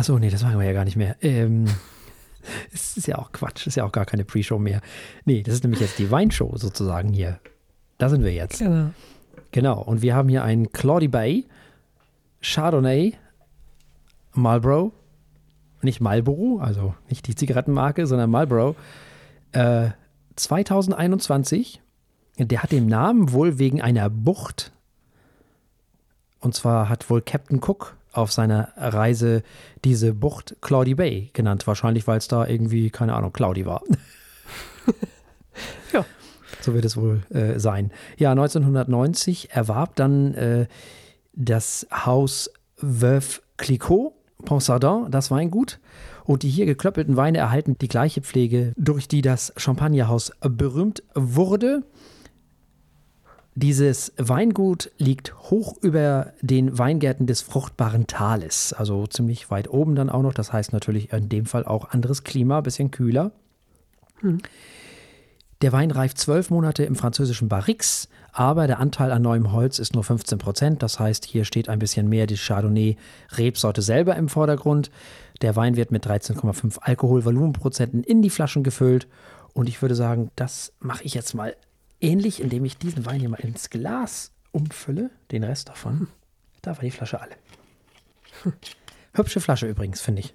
Achso, nee, das machen wir ja gar nicht mehr. Ähm, es ist ja auch Quatsch, ist ja auch gar keine Pre-Show mehr. Nee, das ist nämlich jetzt die Weinshow sozusagen hier. Da sind wir jetzt. Genau. Genau, und wir haben hier einen Claudie Bay, Chardonnay, Marlboro, nicht Marlboro, also nicht die Zigarettenmarke, sondern Marlboro, äh, 2021. Der hat den Namen wohl wegen einer Bucht. Und zwar hat wohl Captain Cook auf seiner Reise diese Bucht Claudie Bay genannt. Wahrscheinlich, weil es da irgendwie, keine Ahnung, Claudie war. Ja. So wird es wohl äh, sein. Ja, 1990 erwarb dann äh, das Haus Veuve Clicquot, Ponsardin, das Weingut. Und die hier geklöppelten Weine erhalten die gleiche Pflege, durch die das Champagnerhaus berühmt wurde. Dieses Weingut liegt hoch über den Weingärten des fruchtbaren Tales, also ziemlich weit oben dann auch noch. Das heißt natürlich in dem Fall auch anderes Klima, bisschen kühler. Der Wein reift zwölf Monate im französischen Barrix, aber der Anteil an neuem Holz ist nur 15 Prozent. Das heißt, hier steht ein bisschen mehr die Chardonnay-Rebsorte selber im Vordergrund. Der Wein wird mit 13,5 Alkoholvolumenprozenten in die Flaschen gefüllt. Und ich würde sagen, das mache ich jetzt mal ähnlich, indem ich diesen Wein hier mal ins Glas umfülle. Den Rest davon. Da war die Flasche alle. Hübsche Flasche übrigens, finde ich.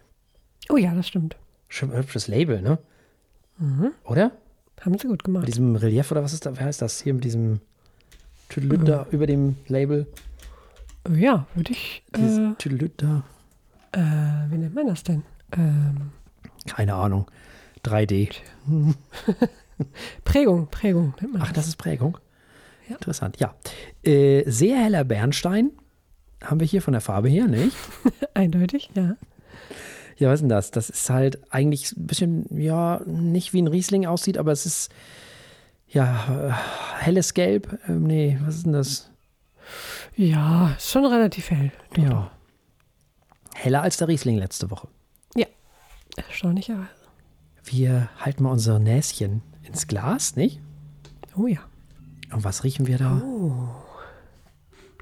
Oh ja, das stimmt. Schön hübsches Label, ne? Oder? Haben sie gut Mit gemacht. diesem Relief oder was ist da? Wer heißt das? Hier mit diesem Tüdelüt da über dem Label. Oh ja, würde ich. Dieses Äh, Tüdelüt da. äh, wie nennt man das denn? Ähm, Keine Ahnung. 3D. Prägung, Prägung Ach, das ist Prägung. Ja. Interessant, ja. Äh, sehr heller Bernstein haben wir hier von der Farbe her, nicht? Eindeutig, ja. Ja, was ist denn das? Das ist halt eigentlich ein bisschen, ja, nicht wie ein Riesling aussieht, aber es ist, ja, äh, helles Gelb. Ähm, nee, was ist denn das? Ja, ist schon relativ hell. Ja. Heller als der Riesling letzte Woche. Erstaunlicherweise. Wir halten mal unser Näschen ins Glas, nicht? Oh ja. Und was riechen wir da?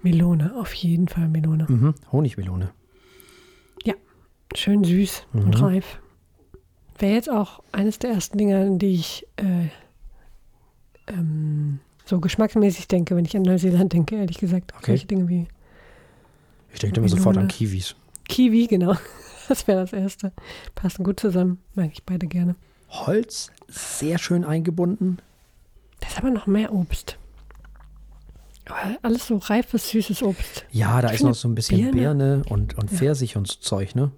Melone, auf jeden Fall Melone. Mhm, Honigmelone. Schön süß Mhm. und reif. Wäre jetzt auch eines der ersten Dinge, an die ich äh, ähm, so geschmacksmäßig denke, wenn ich an Neuseeland denke, ehrlich gesagt. Okay. Solche Dinge wie Ich denke immer sofort an. Kiwis. Kiwi, genau. Das wäre das erste. Passen gut zusammen. Mag ich beide gerne. Holz, sehr schön eingebunden. Das ist aber noch mehr Obst. Alles so reifes, süßes Obst. Ja, da Ich ist noch so ein bisschen Birne, Birne- und, und Ja. Pfirsich und so Zeug, ne?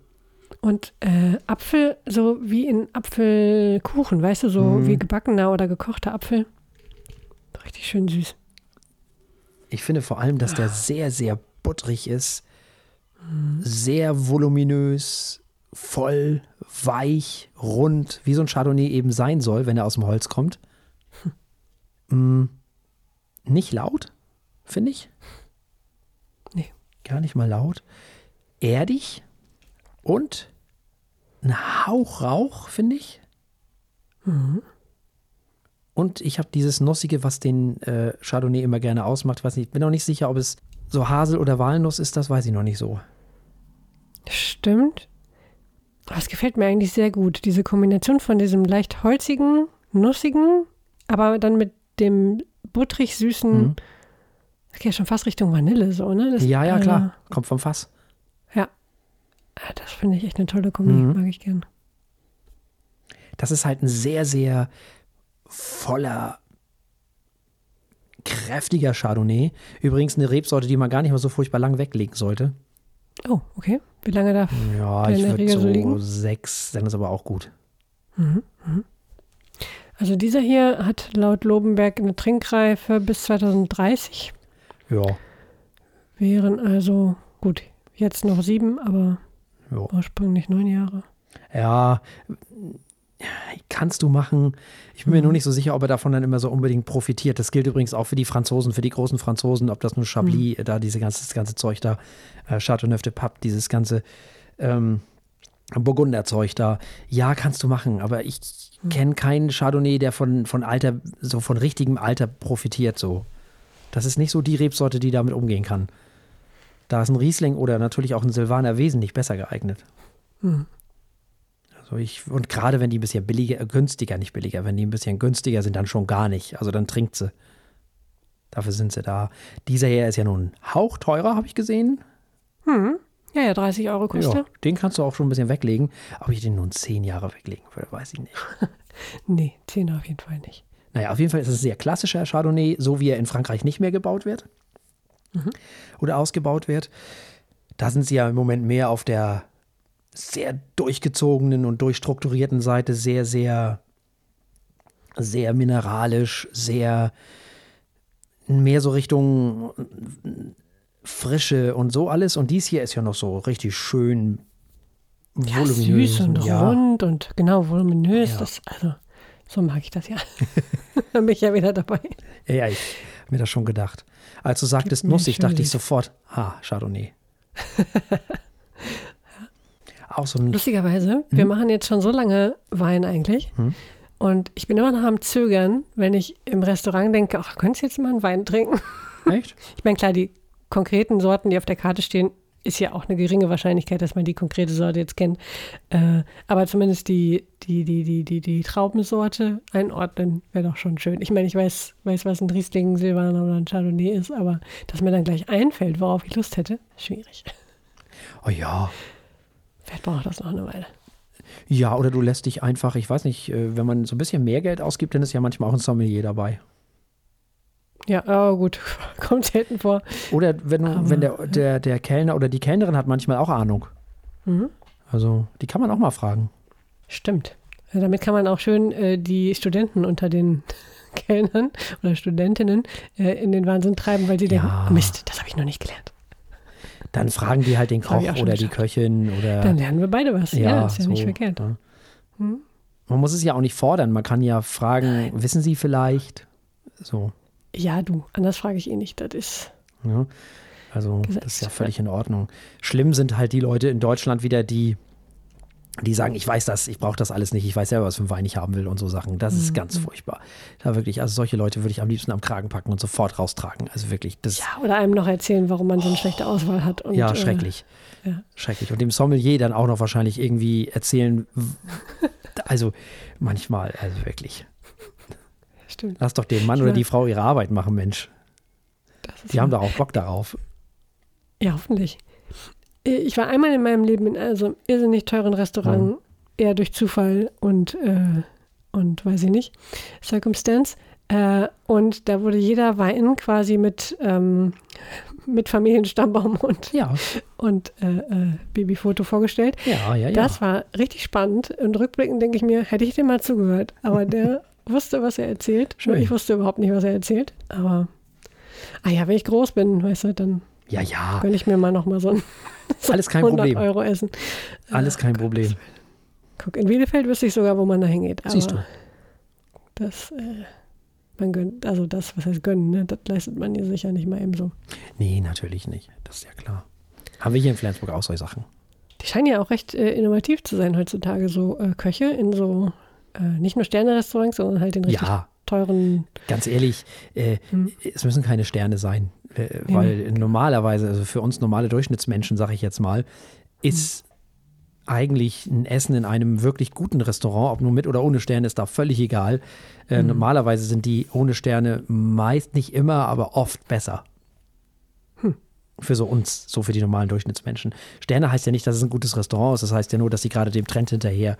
Und äh, Apfel, so wie in Apfelkuchen, weißt du, so Mhm. wie gebackener oder gekochter Apfel. Richtig schön süß. Ich finde vor allem, dass Ah. der sehr, sehr butterig ist. Mhm. Sehr voluminös, voll, weich, rund, wie so ein Chardonnay eben sein soll, wenn er aus dem Holz kommt. Mm, nicht laut, finde ich. Nee. Gar nicht mal laut. Erdig und ein Hauch Rauch, finde ich. Mhm. Und ich habe dieses Nussige, was den äh, Chardonnay immer gerne ausmacht. Weiß nicht, bin noch nicht sicher, ob es so Hasel oder Walnuss ist, das weiß ich noch nicht so. Stimmt. Aber es gefällt mir eigentlich sehr gut. Diese Kombination von diesem leicht holzigen, nussigen, aber dann mit dem butterig süßen, Mhm. das geht ja schon fast Richtung Vanille, so, ne? Das, Ja, ja, äh, klar. Kommt vom Fass. Ja. Ah, Das finde ich echt eine tolle Kombi. Mhm. Mag ich gern. Das ist halt ein sehr, sehr voller, kräftiger Chardonnay. Übrigens eine Rebsorte, die man gar nicht mal so furchtbar lang weglegen sollte. Oh, okay. Wie lange darf Ja, Der ich würde Regel so liegen? sechs, dann ist aber auch gut. Also dieser hier hat laut Lobenberg eine Trinkreife bis 2030. Ja, Wären also, gut, jetzt noch sieben, aber ja. ursprünglich neun Jahre. Ja, kannst du machen. Ich bin mir nur nicht so sicher, ob er davon dann immer so unbedingt profitiert. Das gilt übrigens auch für die Franzosen, für die großen Franzosen, ob das nur Chablis, da diese ganze, das ganze Zeug da, äh, Chateauneuf de Pape, dieses ganze ähm, Burgunderzeug da. Ja, kannst du machen, aber ich kenne keinen Chardonnay, der von, von Alter, so von richtigem Alter profitiert so. Das ist nicht so die Rebsorte, die damit umgehen kann. Da ist ein Riesling oder natürlich auch ein Silvaner wesentlich besser geeignet. Hm. Also ich, und gerade wenn die ein bisschen billiger, äh, günstiger, nicht billiger, wenn die ein bisschen günstiger sind, dann schon gar nicht. Also dann trinkt sie. Dafür sind sie da. Dieser hier ist ja nun Hauch teurer, habe ich gesehen. Hm. Ja, ja, 30 Euro kostet Ja, den kannst du auch schon ein bisschen weglegen. Ob ich den nun zehn Jahre weglegen würde, weiß ich nicht. Nee, 10 auf jeden Fall nicht. Naja, auf jeden Fall ist es ein sehr klassischer Chardonnay, so wie er in Frankreich nicht mehr gebaut wird. Oder ausgebaut wird. Da sind sie ja im Moment mehr auf der sehr durchgezogenen und durchstrukturierten Seite, sehr, sehr, sehr mineralisch, sehr mehr so Richtung Frische und so alles. Und dies hier ist ja noch so richtig schön Ja, voluminös. süß und ja. rund und genau voluminös. Ja. Das, also, so mag ich das ja. Dann bin ich ja wieder dabei. Ja, ja, ich hab mir das schon gedacht. Als du sagtest mir nussig, dachte ich sofort, ah, Chardonnay. So ein, Lustigerweise, wir machen jetzt schon so lange Wein eigentlich. Und ich bin immer noch am Zögern, wenn ich im Restaurant denke, ach, könntest du jetzt mal einen Wein trinken? echt? Ich meine, klar, die konkreten Sorten, die auf der Karte stehen, ist ja auch eine geringe Wahrscheinlichkeit, dass man die konkrete Sorte jetzt kennt. Äh, aber zumindest die, die, die, die, die, die Traubensorte einordnen wäre doch schon schön. Ich meine, ich weiß, weiß, was ein Riesling, Silvaner oder ein Chardonnay ist, aber dass mir dann gleich einfällt, worauf ich Lust hätte, schwierig. Oh ja. Vielleicht braucht das noch eine Weile. Ja, oder du lässt dich einfach, ich weiß nicht, äh, wenn man so ein bisschen mehr Geld ausgibt, dann ist ja manchmal auch ein Sommelier dabei. Ja, oh, gut, kommt selten vor. Oder wenn, du, Aber, wenn der, der, der Kellner oder die Kellnerin hat manchmal auch Ahnung. Mhm. Also, die kann man auch mal fragen. Stimmt. Ja, damit kann man auch schön äh, die Studenten unter den Kellnern oder Studentinnen äh, in den Wahnsinn treiben, weil sie denken, Ja. oh Mist, das habe ich noch nicht gelernt. Dann fragen die halt den Das Koch oder die geschafft. Köchin oder. Dann lernen wir beide was. Ja, ist ja nicht so, verkehrt. ja. Hm? Man muss es ja auch nicht fordern. Man kann ja fragen, wissen Sie vielleicht? So. Ja, du, anders frage ich eh nicht. Das ist. Ja. Also das Gesetzt, ist ja völlig in Ordnung. Schlimm sind halt die Leute in Deutschland wieder, die, die sagen, ich weiß das, ich brauche das alles nicht, ich weiß selber, was für einen Wein ich haben will und so Sachen. Das ist Mhm. ganz furchtbar. Da wirklich, also solche Leute würde ich am liebsten am Kragen packen und sofort raustragen. Also wirklich, das Ja, oder einem noch erzählen, warum man so eine schlechte Auswahl hat. Und, ja äh, schrecklich. ja. Schrecklich. Und dem Sommelier dann auch noch wahrscheinlich irgendwie erzählen. Also manchmal, also wirklich. stimmt. Lass doch den Mann oder die Frau ihre Arbeit machen, Mensch. Ist Die haben doch auch Bock darauf. Ja, hoffentlich. Äh, Ich war einmal in meinem Leben in also einem irrsinnig teuren Restaurant, Mhm. eher durch Zufall und, äh, und weiß ich nicht, Circumstance. Äh, und da wurde jeder Wein quasi mit, ähm, mit Familienstammbaum und, Ja, und äh, äh, Babyfoto vorgestellt. ja, ja, ja. Das war richtig spannend. Und rückblickend denke ich mir, hätte ich dem mal zugehört. Aber der wusste, was er erzählt. Schön. Ich wusste überhaupt nicht, was er erzählt. Aber, ah ja, wenn ich groß bin, weißt du, dann ja, ja. gönne ich mir mal noch mal so ein Alles kein 100 Problem. Euro essen. Alles kein Problem. Guck, in Bielefeld wüsste ich sogar, wo man da hingeht. Aber Siehst du. das, äh, man gönnt, also das, was heißt gönnen, ne, das leistet man hier sicher nicht mal eben so. Nee, natürlich nicht. Das ist ja klar. Haben wir hier in Flensburg auch solche Sachen. Die scheinen ja auch recht äh, innovativ zu sein heutzutage, so äh, Köche in so, äh, nicht nur Sterne-Restaurants, sondern halt in richtig Ja, teuren, ganz ehrlich, äh, Hm. es müssen keine Sterne sein. Äh, weil normalerweise, also für uns normale Durchschnittsmenschen, sage ich jetzt mal, ist eigentlich ein Essen in einem wirklich guten Restaurant, ob nur mit oder ohne Sterne, ist da völlig egal. Äh, Normalerweise sind die ohne Sterne meist nicht immer, aber oft besser. Für so uns, so für die normalen Durchschnittsmenschen. Sterne heißt ja nicht, dass es ein gutes Restaurant ist, das heißt ja nur, dass sie gerade dem Trend hinterher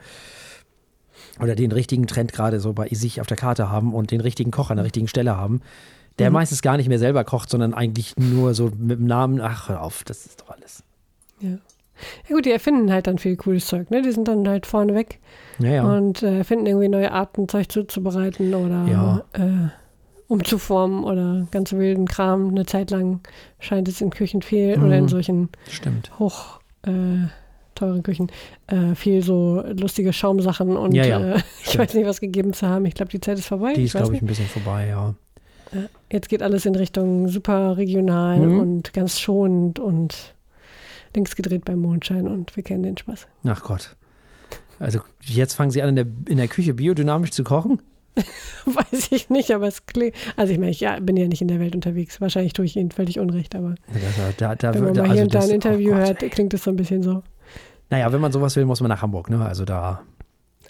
oder den richtigen Trend gerade so bei sich auf der Karte haben und den richtigen Koch an der richtigen Stelle haben, der meistens gar nicht mehr selber kocht, sondern eigentlich nur so mit dem Namen, ach hör auf, das ist doch alles. ja. Ja gut, die erfinden halt dann viel cooles Zeug, ne? Die sind dann halt vorne weg Ja, ja. und äh, finden irgendwie neue Arten, Zeug zuzubereiten oder Ja. äh, umzuformen oder ganz wilden Kram. Eine Zeit lang scheint es in Küchen viel oder in Mhm. solchen Stimmt. hoch äh, teuren Küchen äh, viel so lustige Schaumsachen und äh, ich weiß nicht, was gegeben zu haben. Ich glaube, die Zeit ist vorbei. Die ist, glaube ich, ein bisschen vorbei, ja. Jetzt geht alles in Richtung super regional Mhm. und ganz schonend und links gedreht beim Mondschein und wir kennen den Spaß. Ach Gott. Also jetzt fangen sie an, in der, in der Küche biodynamisch zu kochen? Weiß ich nicht, aber es klingt. Also ich meine, ich ja, bin ja nicht in der Welt unterwegs. Wahrscheinlich tue ich Ihnen völlig Unrecht, aber Da, da, da, wenn man da, mal hier und da das- ein Interview oh hört, klingt es so ein bisschen so. Naja, wenn man sowas will, muss man nach Hamburg, ne? Also da,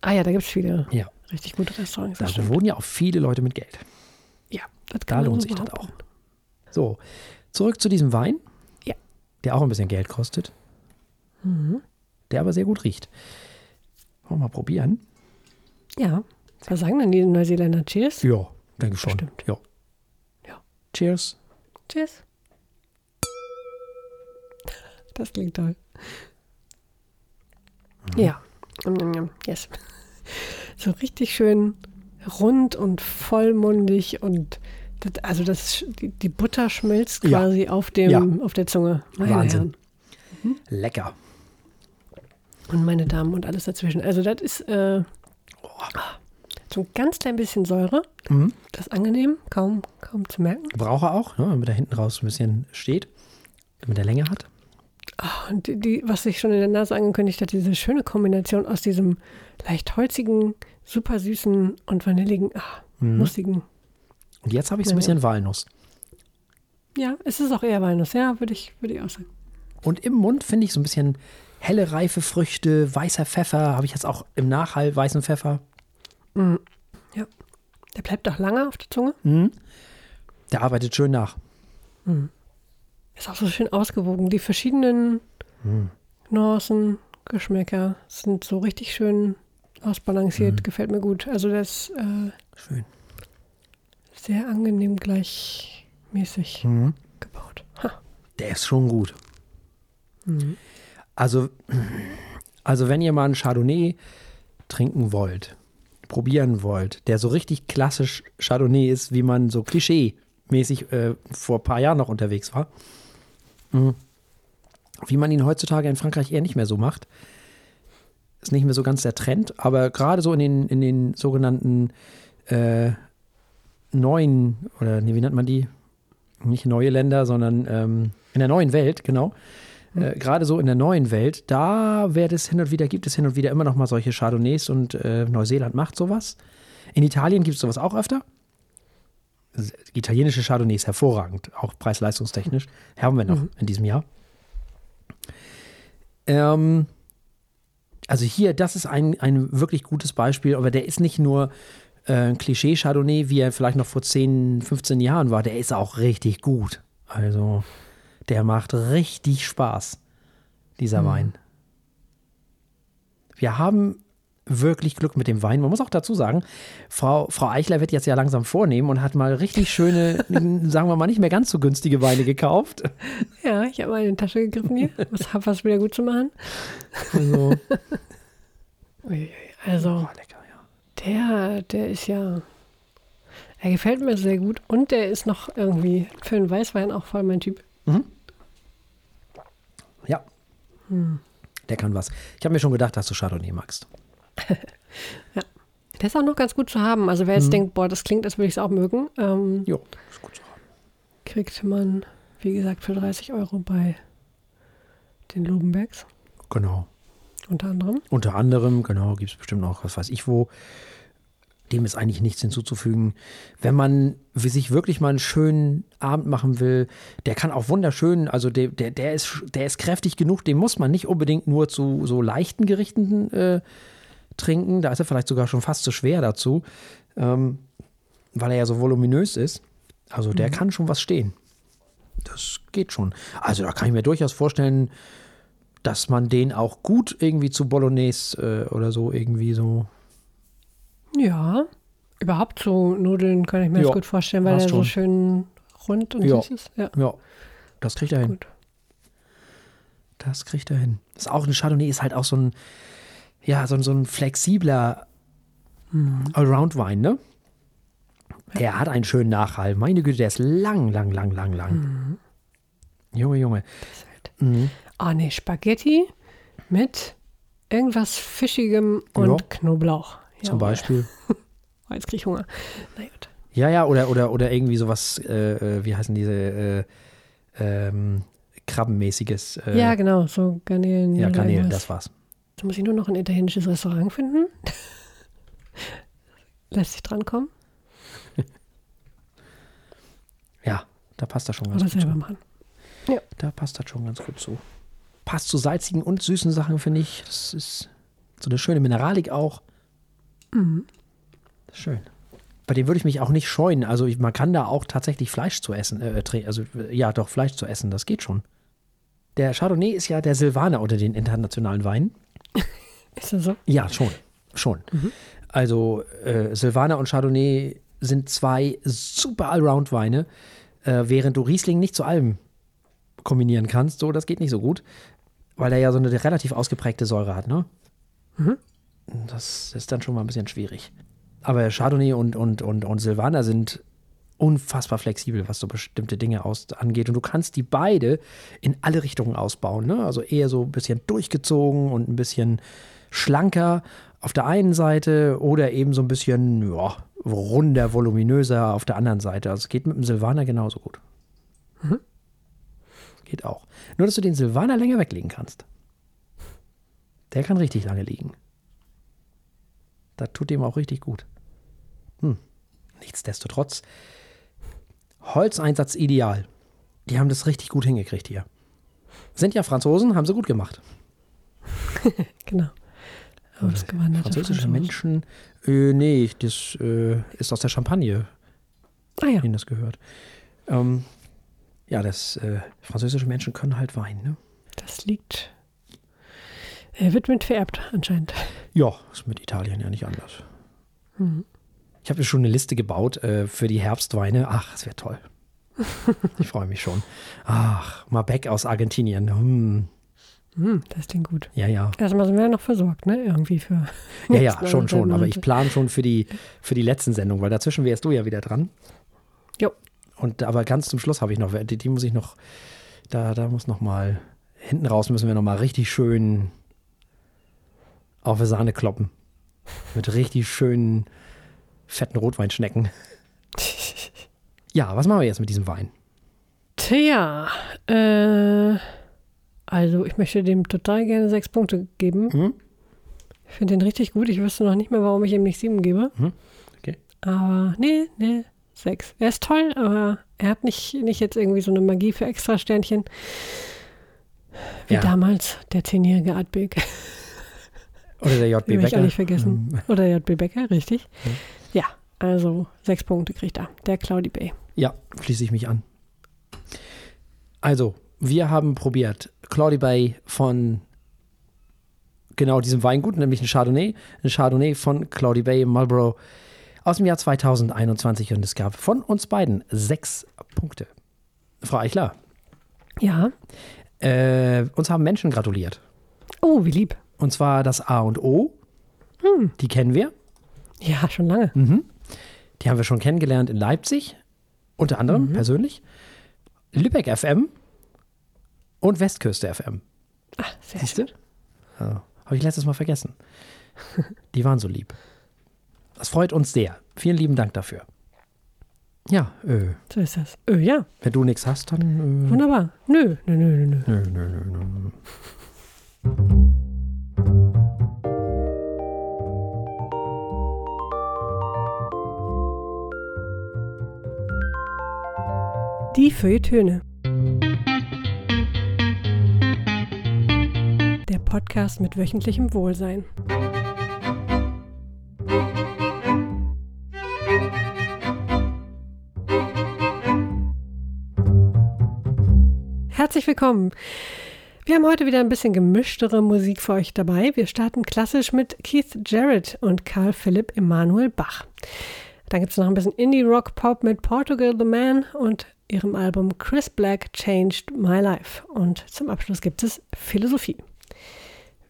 Ah ja, da gibt es viele ja. richtig gute Restaurants. das Da wohnen ja auch viele Leute mit Geld. Ja, das Da lohnt sich das auch. So, zurück zu diesem Wein. Ja. Der auch ein bisschen Geld kostet. Der aber sehr gut riecht. Wollen wir mal probieren? Ja. Was sagen denn die Neuseeländer? Cheers? Ja, denke schon. Bestimmt. Ja. Ja. Cheers. Cheers. Das klingt toll. Ja. Mm, mm, Yes. So richtig schön rund und vollmundig und das, also das, die, die Butter schmilzt Ja. quasi auf, dem, Ja. auf der Zunge. Meine Wahnsinn. Herren. Lecker. Und meine Damen und alles dazwischen. Also das ist äh, so ein ganz klein bisschen Säure. Mhm. Das ist angenehm, kaum, kaum zu merken. Braucht er auch, ne, damit er hinten raus ein bisschen steht. Damit er Länge hat. Ah, Und die, die, was sich schon in der Nase angekündigt hat, diese schöne Kombination aus diesem leicht holzigen, super süßen und vanilligen, ah, Mhm. nussigen. Und jetzt habe ich so ein bisschen Walnuss. Ja, es ist auch eher Walnuss, ja, würde ich, würde ich auch sagen. Und im Mund finde ich so ein bisschen helle, reife Früchte, weißer Pfeffer. Habe ich jetzt auch im Nachhall weißen Pfeffer. Ja. Der bleibt auch lange auf der Zunge. Mhm. Der arbeitet schön nach. Ist auch so schön ausgewogen. Die verschiedenen Mhm. Nuancen, Geschmäcker sind so richtig schön ausbalanciert. Mhm. Gefällt mir gut. Also das ist äh, Schön. Sehr angenehm gleichmäßig Mhm. gebaut. Ha. Der ist schon gut. Mhm. Also, also wenn ihr mal einen Chardonnay trinken wollt, probieren wollt, der so richtig klassisch Chardonnay ist, wie man so klischee-mäßig äh, vor ein paar Jahren noch unterwegs war, mh, wie man ihn heutzutage in Frankreich eher nicht mehr so macht, ist nicht mehr so ganz der Trend, aber gerade so in den, in den sogenannten äh, neuen, oder nee, wie nennt man die? Nicht neue Länder, sondern ähm, in der neuen Welt, genau. Äh, Gerade so in der neuen Welt, da wird es hin und wieder, gibt es hin und wieder immer noch mal solche Chardonnays und äh, Neuseeland macht sowas. In Italien gibt es sowas auch öfter. Italienische Chardonnays hervorragend, auch preis-leistungstechnisch. Haben wir noch in diesem Jahr. Ähm, also hier, das ist ein, ein wirklich gutes Beispiel, aber der ist nicht nur äh, Klischee-Chardonnay, wie er vielleicht noch vor 10, 15 Jahren war, der ist auch richtig gut. Also, der macht richtig Spaß, dieser Wein. Wir haben wirklich Glück mit dem Wein. Man muss auch dazu sagen, Frau, Frau Eichler wird jetzt ja langsam vornehmen und hat mal richtig schöne, sagen wir mal, nicht mehr ganz so günstige Weine gekauft. Ja, ich habe mal in die Tasche gegriffen hier. Was habe was wieder gut zu machen. Also, Also, oh. Der, der ist ja. Er gefällt mir sehr gut und der ist noch irgendwie für einen Weißwein auch voll mein Typ. Ja. Der kann was. Ich habe mir schon gedacht, dass du Chardonnay magst. Der ist auch noch ganz gut zu haben. Also, wer jetzt denkt, boah, das klingt, als würde ich es auch mögen, ähm, Jo, ist gut so. kriegt man, wie gesagt, für 30 Euro bei den Lobenbergs Genau. Unter anderem. Unter anderem, genau, gibt es bestimmt noch, was weiß ich wo. Dem ist eigentlich nichts hinzuzufügen. Wenn man sich wirklich mal einen schönen Abend machen will, der kann auch wunderschön, also der, der, der, ist, der ist kräftig genug, den muss man nicht unbedingt nur zu so leichten Gerichten äh, trinken. Da ist er vielleicht sogar schon fast zu schwer dazu, ähm, weil er ja so voluminös ist. Also der kann schon was stehen. Das geht schon. Also da kann ich mir durchaus vorstellen, dass man den auch gut irgendwie zu Bolognese äh, oder so irgendwie so. Ja, überhaupt so Nudeln kann ich mir Ja, das gut vorstellen, weil er so schön rund und Ja. süß ist. Ja, Ja, das kriegt er hin. gut. Das kriegt er hin. Das ist auch ein Chardonnay ist halt auch so ein, ja, so so ein flexibler Allround-Wein, ne? Der hat einen schönen Nachhall. Meine Güte, der ist lang, lang, lang, lang, lang. Junge, Junge. Mhm. Ah, nee, Spaghetti mit irgendwas Fischigem und Ja. Knoblauch. Zum Jawohl. Beispiel. Oh, jetzt krieg ich Hunger. Na gut. Ja, ja, oder, oder, oder irgendwie sowas, äh, äh, wie heißen diese, äh, ähm, Krabbenmäßiges. Äh, ja, genau, so Garnelen. ja, Garnelen, das war's. Jetzt muss ich nur noch ein italienisches Restaurant finden. Lässt sich drankommen Ja, da passt das schon ganz oder gut selber zu. machen. Da passt das schon ganz gut zu. Passt zu salzigen und süßen Sachen, finde ich. Das ist so eine schöne Mineralik auch. Mhm. Schön. Bei dem würde ich mich auch nicht scheuen. Also ich, man kann da auch tatsächlich Fleisch zu essen. Äh, also ja, doch Fleisch zu essen, das geht schon. Der Chardonnay ist ja der Silvaner unter den internationalen Weinen. Ist das so? Ja, schon. Schon. Mhm. Also äh, Silvaner und Chardonnay sind zwei super Allround-Weine, äh, während du Riesling nicht zu allem kombinieren kannst. So, das geht nicht so gut, weil er ja so eine relativ ausgeprägte Säure hat, ne? Mhm. Das ist dann schon mal ein bisschen schwierig. Aber Chardonnay und, und, und, und Silvaner sind unfassbar flexibel, was so bestimmte Dinge aus, angeht. Und du kannst die beide in alle Richtungen ausbauen. Ne? Also eher so ein bisschen durchgezogen und ein bisschen schlanker auf der einen Seite oder eben so ein bisschen ja, runder, voluminöser auf der anderen Seite. Also es geht mit dem Silvaner genauso gut. Mhm. Geht auch. Nur, dass du den Silvaner länger weglegen kannst. Der kann richtig lange liegen. Das tut dem auch richtig gut. Hm. Nichtsdestotrotz, Holzeinsatz ideal. Die haben das richtig gut hingekriegt hier. Sind ja Franzosen, haben sie gut gemacht. genau. Ausgewanderte Französische Franzosen. Menschen, äh, nee, das äh, ist aus der Champagne. Ah ja. Ihnen das gehört. Ähm, ja, das äh, französische Menschen können halt Wein, ne? Das liegt. Er wird mit vererbt, anscheinend. Ja, ist mit Italien ja nicht anders. Mhm. Ich habe mir schon eine Liste gebaut äh, für die Herbstweine. Ach, das wäre toll. ich freue mich schon. Ach, Malbec aus Argentinien. Hm. Hm, das klingt gut. Ja, ja. Erstmal sind wir ja noch versorgt, ne? Irgendwie für. Ja, ja, schon, schon. Aber ich plane schon für die, für die letzten Sendungen, weil dazwischen wärst du ja wieder dran. Jo. Und aber ganz zum Schluss habe ich noch, die, die muss ich noch, da, da muss noch mal, hinten raus müssen wir noch mal richtig schön auf die Sahne kloppen. Mit richtig schönen, fetten Rotweinschnecken. Ja, was machen wir jetzt mit diesem Wein? Tja, äh, also ich möchte dem total gerne sechs Punkte geben. Mhm. Ich finde den richtig gut. Ich wüsste noch nicht mehr, warum ich ihm nicht sieben gebe. Mhm. Okay. Aber nee, nee, sechs. Er ist toll, aber er hat nicht, nicht jetzt irgendwie so eine Magie für Extra-Sternchen. Wie ja. damals der zehnjährige Artbeg. Oder der JB Becker. Ich auch nicht vergessen. Mhm. Oder der JB Becker, richtig. Mhm. Ja, also sechs Punkte kriegt er. Der Cloudy Bay. Ja, schließe ich mich an. Also, wir haben probiert Claudie Bay von genau diesem Weingut, nämlich ein Chardonnay. Ein Chardonnay von Claudie Bay Marlborough aus dem Jahr 2021 und es gab von uns beiden sechs Punkte. Frau Eichler. Ja. Äh, uns haben Menschen gratuliert. Oh, wie lieb. Und zwar das A und O. Hm. Die kennen wir. Ja, schon lange. Mhm. Die haben wir schon kennengelernt in Leipzig, unter anderem mhm. persönlich. Lübeck FM und Westküste FM. Ach, sehr Siehst schön. Ja, Habe ich letztes Mal vergessen. Die waren so lieb. Das freut uns sehr. Vielen lieben Dank dafür. Ja, äh. So ist das. Äh, ja. Wenn du nichts hast, dann. Äh, Wunderbar. Nö, nö, nö, nö. Nö, nö, nö, nö. Die Feuilletöne. Der Podcast mit wöchentlichem Wohlsein. Herzlich willkommen. Wir haben heute wieder ein bisschen gemischtere Musik für euch dabei. Wir starten klassisch mit Keith Jarrett und Carl Philipp Emanuel Bach. Dann gibt es noch ein bisschen Indie-Rock-Pop mit Portugal the Man und ihrem Album Chris Black Changed My Life. Und zum Abschluss gibt es Philosophie.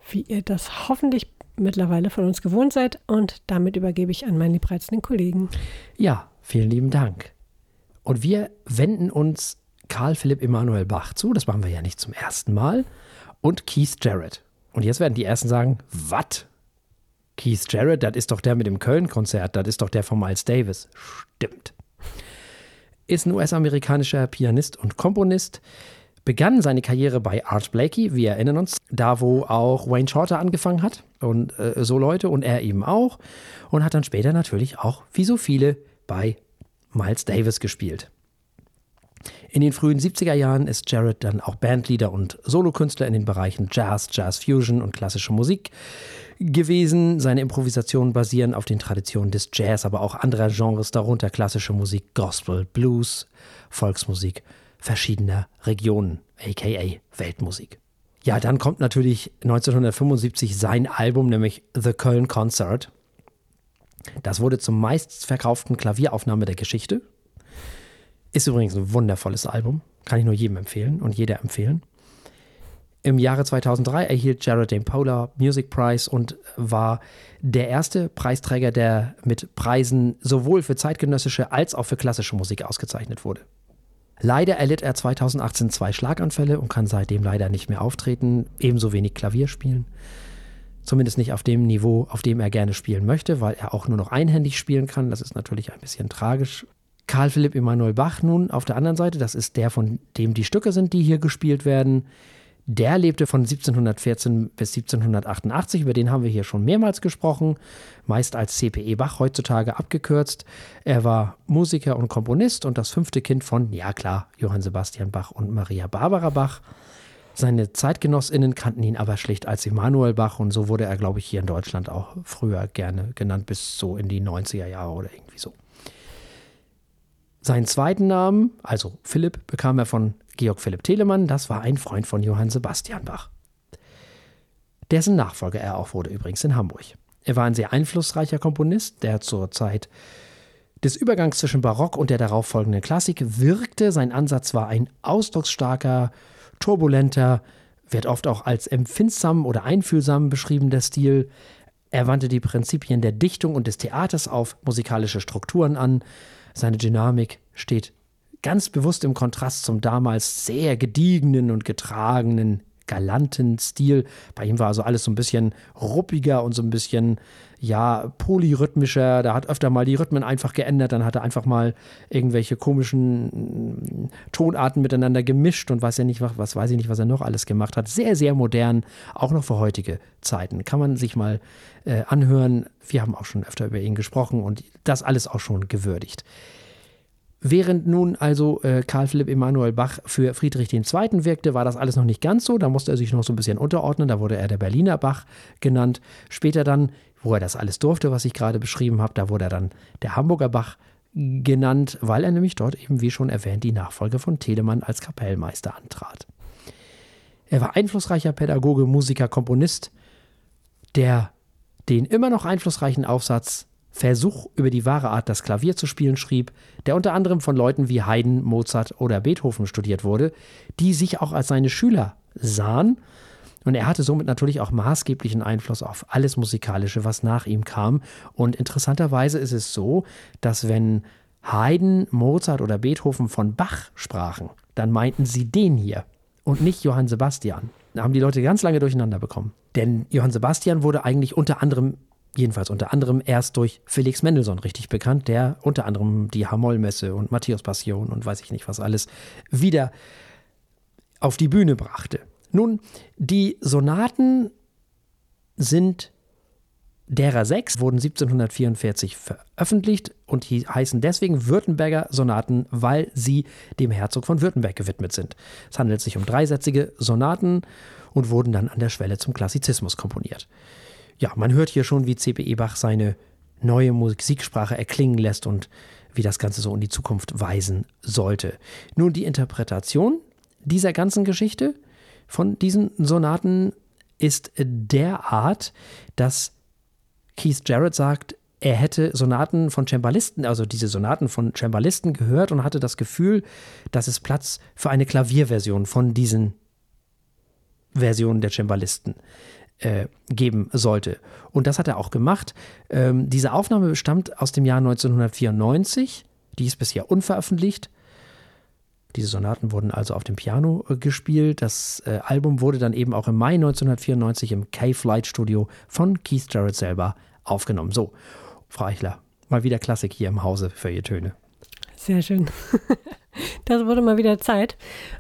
Wie ihr das hoffentlich mittlerweile von uns gewohnt seid. Und damit übergebe ich an meinen liebreizenden Kollegen. Ja, vielen lieben Dank. Und wir wenden uns Karl Philipp Emanuel Bach zu. Das machen wir ja nicht zum ersten Mal. Und Keith Jarrett. Und jetzt werden die Ersten sagen, was? Keith Jarrett, das ist doch der mit dem Köln-Konzert, das ist doch der von Miles Davis. Stimmt ist ein US-amerikanischer Pianist und Komponist, begann seine Karriere bei Art Blakey, wir erinnern uns, da wo auch Wayne Shorter angefangen hat und äh, so Leute und er eben auch und hat dann später natürlich auch, wie so viele, bei Miles Davis gespielt. In den frühen 70er Jahren ist Jarrett dann auch Bandleader und Solokünstler in den Bereichen Jazz, Jazz Fusion und klassische Musik gewesen. Seine Improvisationen basieren auf den Traditionen des Jazz, aber auch anderer Genres, darunter klassische Musik, Gospel, Blues, Volksmusik verschiedener Regionen, aka Weltmusik. Ja, dann kommt natürlich 1975 sein Album, nämlich The Köln Concert. Das wurde zum meistverkauften Klavieraufnahme der Geschichte. Ist übrigens ein wundervolles Album. Kann ich nur jedem empfehlen und jeder empfehlen. Im Jahre 2003 erhielt Jared den Polar Music Prize und war der erste Preisträger, der mit Preisen sowohl für zeitgenössische als auch für klassische Musik ausgezeichnet wurde. Leider erlitt er 2018 zwei Schlaganfälle und kann seitdem leider nicht mehr auftreten, ebenso wenig Klavier spielen. Zumindest nicht auf dem Niveau, auf dem er gerne spielen möchte, weil er auch nur noch einhändig spielen kann. Das ist natürlich ein bisschen tragisch. Karl Philipp Emanuel Bach nun auf der anderen Seite, das ist der, von dem die Stücke sind, die hier gespielt werden. Der lebte von 1714 bis 1788, über den haben wir hier schon mehrmals gesprochen, meist als CPE Bach heutzutage abgekürzt. Er war Musiker und Komponist und das fünfte Kind von, ja klar, Johann Sebastian Bach und Maria Barbara Bach. Seine Zeitgenossinnen kannten ihn aber schlicht als Emanuel Bach und so wurde er, glaube ich, hier in Deutschland auch früher gerne genannt, bis so in die 90er Jahre oder irgendwie so. Seinen zweiten Namen, also Philipp, bekam er von Georg Philipp Telemann, das war ein Freund von Johann Sebastian Bach. Dessen Nachfolger er auch wurde übrigens in Hamburg. Er war ein sehr einflussreicher Komponist, der zur Zeit des Übergangs zwischen Barock und der darauffolgenden Klassik wirkte. Sein Ansatz war ein ausdrucksstarker, turbulenter, wird oft auch als empfindsam oder einfühlsam beschriebener Stil. Er wandte die Prinzipien der Dichtung und des Theaters auf musikalische Strukturen an. Seine Dynamik steht ganz bewusst im Kontrast zum damals sehr gediegenen und getragenen, galanten Stil. Bei ihm war also alles so ein bisschen ruppiger und so ein bisschen, ja, polyrhythmischer. Da hat öfter mal die Rhythmen einfach geändert. Dann hat er einfach mal irgendwelche komischen mm, Tonarten miteinander gemischt und weiß ja nicht, was weiß ich nicht, was er noch alles gemacht hat. Sehr, sehr modern, auch noch für heutige Zeiten. Kann man sich mal äh, anhören. Wir haben auch schon öfter über ihn gesprochen und das alles auch schon gewürdigt. Während nun also äh, Karl Philipp Emanuel Bach für Friedrich II. wirkte, war das alles noch nicht ganz so. Da musste er sich noch so ein bisschen unterordnen. Da wurde er der Berliner Bach genannt. Später dann, wo er das alles durfte, was ich gerade beschrieben habe, da wurde er dann der Hamburger Bach genannt, weil er nämlich dort eben, wie schon erwähnt, die Nachfolge von Telemann als Kapellmeister antrat. Er war einflussreicher Pädagoge, Musiker, Komponist, der den immer noch einflussreichen Aufsatz Versuch über die wahre Art, das Klavier zu spielen, schrieb, der unter anderem von Leuten wie Haydn, Mozart oder Beethoven studiert wurde, die sich auch als seine Schüler sahen. Und er hatte somit natürlich auch maßgeblichen Einfluss auf alles Musikalische, was nach ihm kam. Und interessanterweise ist es so, dass wenn Haydn, Mozart oder Beethoven von Bach sprachen, dann meinten sie den hier und nicht Johann Sebastian. Da haben die Leute ganz lange durcheinander bekommen. Denn Johann Sebastian wurde eigentlich unter anderem jedenfalls unter anderem erst durch Felix Mendelssohn richtig bekannt, der unter anderem die Hamoll-Messe und Matthäus Passion und weiß ich nicht was alles wieder auf die Bühne brachte. Nun, die Sonaten sind derer sechs, wurden 1744 veröffentlicht und heißen deswegen Württemberger Sonaten, weil sie dem Herzog von Württemberg gewidmet sind. Es handelt sich um dreisätzige Sonaten und wurden dann an der Schwelle zum Klassizismus komponiert ja, man hört hier schon, wie C.P.E. Bach seine neue Musiksprache erklingen lässt und wie das Ganze so in die Zukunft weisen sollte. Nun die Interpretation dieser ganzen Geschichte von diesen Sonaten ist derart, dass Keith Jarrett sagt, er hätte Sonaten von Cembalisten, also diese Sonaten von Cembalisten gehört und hatte das Gefühl, dass es Platz für eine Klavierversion von diesen Versionen der Cembalisten äh, geben sollte. Und das hat er auch gemacht. Ähm, diese Aufnahme stammt aus dem Jahr 1994. Die ist bisher unveröffentlicht. Diese Sonaten wurden also auf dem Piano äh, gespielt. Das äh, Album wurde dann eben auch im Mai 1994 im K-Flight Studio von Keith Jarrett selber aufgenommen. So, Frau Eichler, mal wieder Klassik hier im Hause für Ihr Töne. Sehr schön. Das wurde mal wieder Zeit.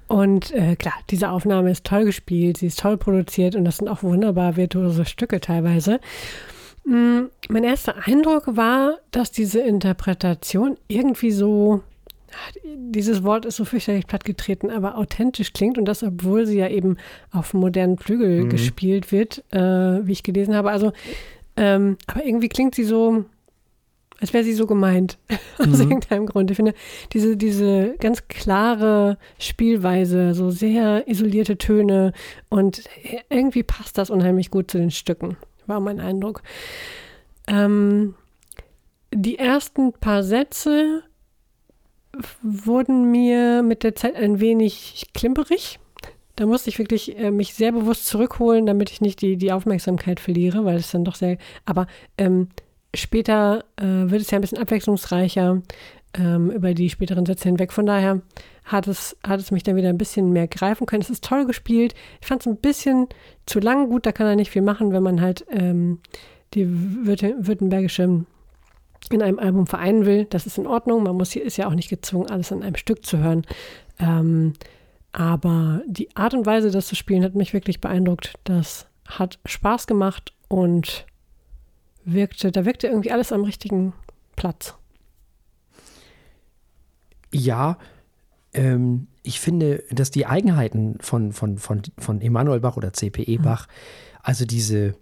Und äh, klar, diese Aufnahme ist toll gespielt, sie ist toll produziert und das sind auch wunderbar virtuose Stücke teilweise. Mm, mein erster Eindruck war, dass diese Interpretation irgendwie so dieses Wort ist so fürchterlich plattgetreten, aber authentisch klingt und das, obwohl sie ja eben auf modernen Flügel mhm. gespielt wird, äh, wie ich gelesen habe. Also, ähm, aber irgendwie klingt sie so, als wäre sie so gemeint, aus mhm. irgendeinem Grund. Ich finde, diese, diese ganz klare Spielweise, so sehr isolierte Töne und irgendwie passt das unheimlich gut zu den Stücken, war mein Eindruck. Ähm, die ersten paar Sätze wurden mir mit der Zeit ein wenig klimperig. Da musste ich wirklich äh, mich sehr bewusst zurückholen, damit ich nicht die, die Aufmerksamkeit verliere, weil es dann doch sehr. Aber ähm, später äh, wird es ja ein bisschen abwechslungsreicher ähm, über die späteren Sätze hinweg. Von daher hat es, hat es mich dann wieder ein bisschen mehr greifen können. Es ist toll gespielt. Ich fand es ein bisschen zu lang. Gut, da kann er nicht viel machen, wenn man halt ähm, die württembergische in einem Album vereinen will, das ist in Ordnung. Man muss hier ist ja auch nicht gezwungen, alles in einem Stück zu hören. Ähm, aber die Art und Weise, das zu spielen, hat mich wirklich beeindruckt. Das hat Spaß gemacht und wirkte, da wirkte irgendwie alles am richtigen Platz. Ja, ähm, ich finde, dass die Eigenheiten von, von, von, von Emanuel Bach oder CPE Bach, mhm. also diese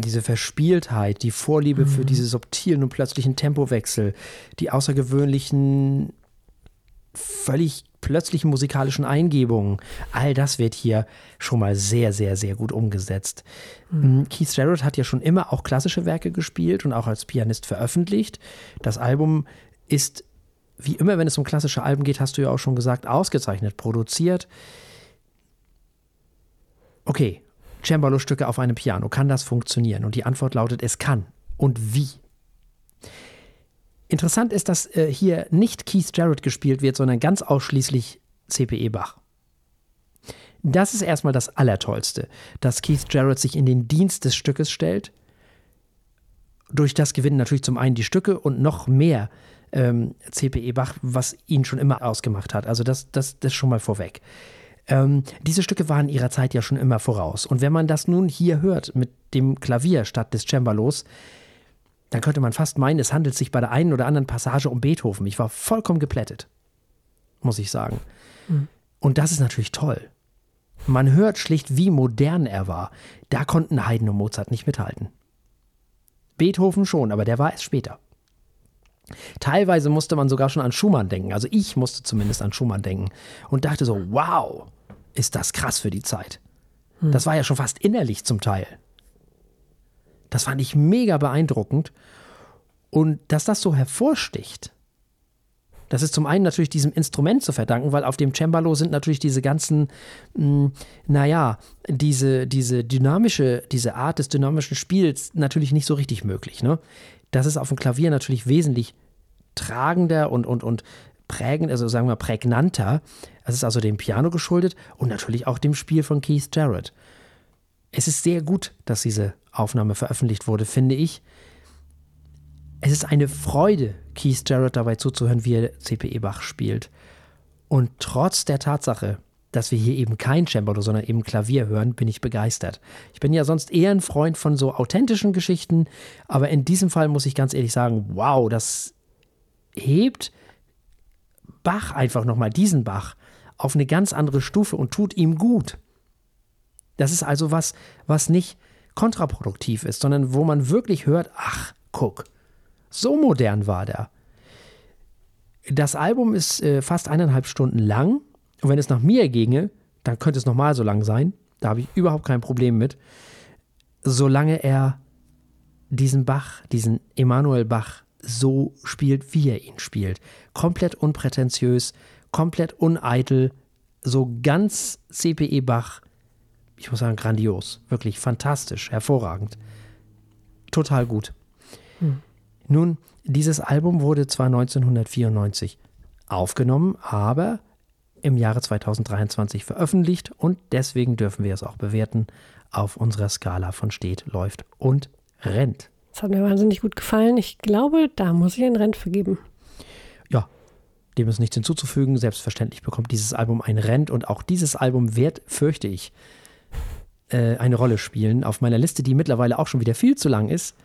diese Verspieltheit, die Vorliebe mhm. für diese subtilen und plötzlichen Tempowechsel, die außergewöhnlichen, völlig plötzlichen musikalischen Eingebungen, all das wird hier schon mal sehr, sehr, sehr gut umgesetzt. Mhm. Keith Jarrett hat ja schon immer auch klassische Werke gespielt und auch als Pianist veröffentlicht. Das Album ist, wie immer, wenn es um klassische Alben geht, hast du ja auch schon gesagt, ausgezeichnet produziert. Okay, Cembalo-Stücke auf einem Piano. Kann das funktionieren? Und die Antwort lautet, es kann. Und wie? Interessant ist, dass äh, hier nicht Keith Jarrett gespielt wird, sondern ganz ausschließlich CPE Bach. Das ist erstmal das Allertollste, dass Keith Jarrett sich in den Dienst des Stückes stellt. Durch das gewinnen natürlich zum einen die Stücke und noch mehr ähm, CPE Bach, was ihn schon immer ausgemacht hat. Also das, das, das schon mal vorweg. Ähm, diese Stücke waren ihrer Zeit ja schon immer voraus. Und wenn man das nun hier hört mit dem Klavier statt des Cembalos, dann könnte man fast meinen, es handelt sich bei der einen oder anderen Passage um Beethoven. Ich war vollkommen geplättet, muss ich sagen. Mhm. Und das ist natürlich toll. Man hört schlicht, wie modern er war. Da konnten Haydn und Mozart nicht mithalten. Beethoven schon, aber der war erst später. Teilweise musste man sogar schon an Schumann denken. Also ich musste zumindest an Schumann denken und dachte so, wow, ist das krass für die Zeit. Hm. Das war ja schon fast innerlich zum Teil. Das fand ich mega beeindruckend. Und dass das so hervorsticht, das ist zum einen natürlich diesem Instrument zu verdanken, weil auf dem Cembalo sind natürlich diese ganzen, mh, hm, naja, diese, diese dynamische, diese Art des dynamischen Spiels natürlich nicht so richtig möglich. Ne? Das ist auf dem Klavier natürlich wesentlich tragender und, und, und prägend, also sagen wir prägnanter. Es ist also dem Piano geschuldet und natürlich auch dem Spiel von Keith Jarrett. Es ist sehr gut, dass diese Aufnahme veröffentlicht wurde, finde ich. Es ist eine Freude, Keith Jarrett dabei zuzuhören, wie er CPE Bach spielt. Und trotz der Tatsache, dass wir hier eben kein Cembalo, sondern eben Klavier hören, bin ich begeistert. Ich bin ja sonst eher ein Freund von so authentischen Geschichten, aber in diesem Fall muss ich ganz ehrlich sagen, wow, das hebt Bach einfach nochmal, diesen Bach, auf eine ganz andere Stufe und tut ihm gut. Das ist also was, was nicht kontraproduktiv ist, sondern wo man wirklich hört, ach, guck, so modern war der. Das Album ist äh, fast eineinhalb Stunden lang und wenn es nach mir ginge, dann könnte es nochmal so lang sein. Da habe ich überhaupt kein Problem mit. Solange er diesen Bach, diesen Emanuel Bach so spielt, wie er ihn spielt. Komplett unprätentiös, komplett uneitel, so ganz CPE Bach. Ich muss sagen, grandios. Wirklich fantastisch, hervorragend. Total gut. Hm. Nun, dieses Album wurde zwar 1994 aufgenommen, aber im Jahre 2023 veröffentlicht und deswegen dürfen wir es auch bewerten auf unserer Skala von steht, läuft und rennt. Das hat mir wahnsinnig gut gefallen. Ich glaube, da muss ich ein Rent vergeben. Ja, dem ist nichts hinzuzufügen. Selbstverständlich bekommt dieses Album ein Rent und auch dieses Album wird, fürchte ich, äh, eine Rolle spielen auf meiner Liste, die mittlerweile auch schon wieder viel zu lang ist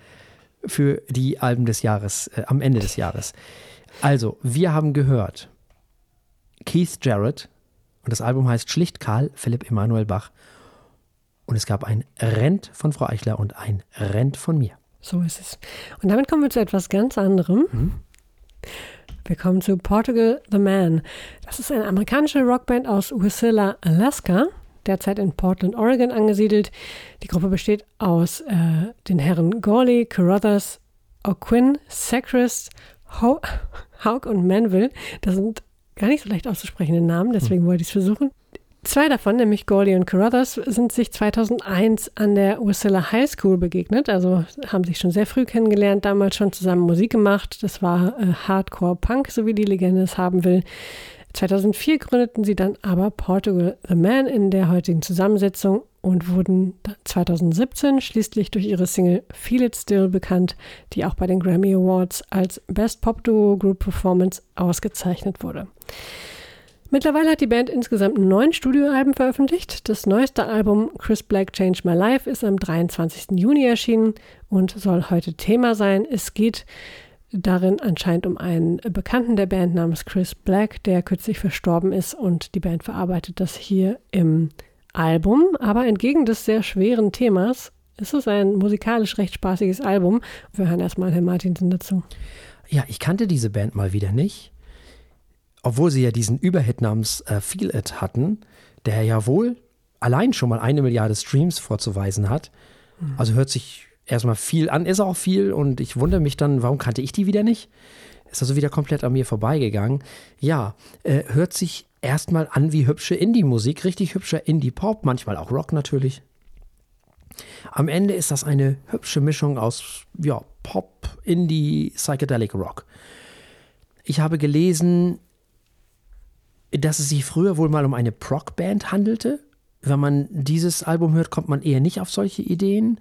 für die Alben des Jahres, äh, am Ende des Jahres. Also, wir haben gehört Keith Jarrett und das Album heißt schlicht Karl Philipp Emanuel Bach. Und es gab ein Rent von Frau Eichler und ein Rent von mir. So ist es. Und damit kommen wir zu etwas ganz anderem. Mhm. Wir kommen zu Portugal the Man. Das ist eine amerikanische Rockband aus Wasilla, Alaska, derzeit in Portland, Oregon angesiedelt. Die Gruppe besteht aus äh, den Herren Gorley, Carruthers, O'Quinn, Sacris, Haug und Manville. Das sind gar nicht so leicht auszusprechende Namen, deswegen wollte ich es versuchen. Zwei davon, nämlich Gordy und Carruthers, sind sich 2001 an der Wasilla High School begegnet. Also haben sich schon sehr früh kennengelernt, damals schon zusammen Musik gemacht. Das war äh, Hardcore Punk, so wie die Legende es haben will. 2004 gründeten sie dann aber Portugal The Man in der heutigen Zusammensetzung und wurden 2017 schließlich durch ihre Single Feel It Still bekannt, die auch bei den Grammy Awards als Best Pop Duo Group Performance ausgezeichnet wurde. Mittlerweile hat die Band insgesamt neun Studioalben veröffentlicht. Das neueste Album Chris Black Changed My Life ist am 23. Juni erschienen und soll heute Thema sein. Es geht darin anscheinend um einen Bekannten der Band namens Chris Black, der kürzlich verstorben ist und die Band verarbeitet das hier im Album. Aber entgegen des sehr schweren Themas ist es ein musikalisch recht spaßiges Album. Wir hören erstmal Herrn Martinsen dazu. Ja, ich kannte diese Band mal wieder nicht obwohl sie ja diesen Überhit namens äh, Feel It hatten, der ja wohl allein schon mal eine Milliarde Streams vorzuweisen hat. Mhm. Also hört sich erstmal viel an, ist auch viel und ich wundere mich dann, warum kannte ich die wieder nicht? Ist also wieder komplett an mir vorbeigegangen. Ja, äh, hört sich erstmal an wie hübsche Indie-Musik, richtig hübscher Indie-Pop, manchmal auch Rock natürlich. Am Ende ist das eine hübsche Mischung aus ja, Pop, Indie, Psychedelic Rock. Ich habe gelesen, dass es sich früher wohl mal um eine Prog-Band handelte. Wenn man dieses Album hört, kommt man eher nicht auf solche Ideen.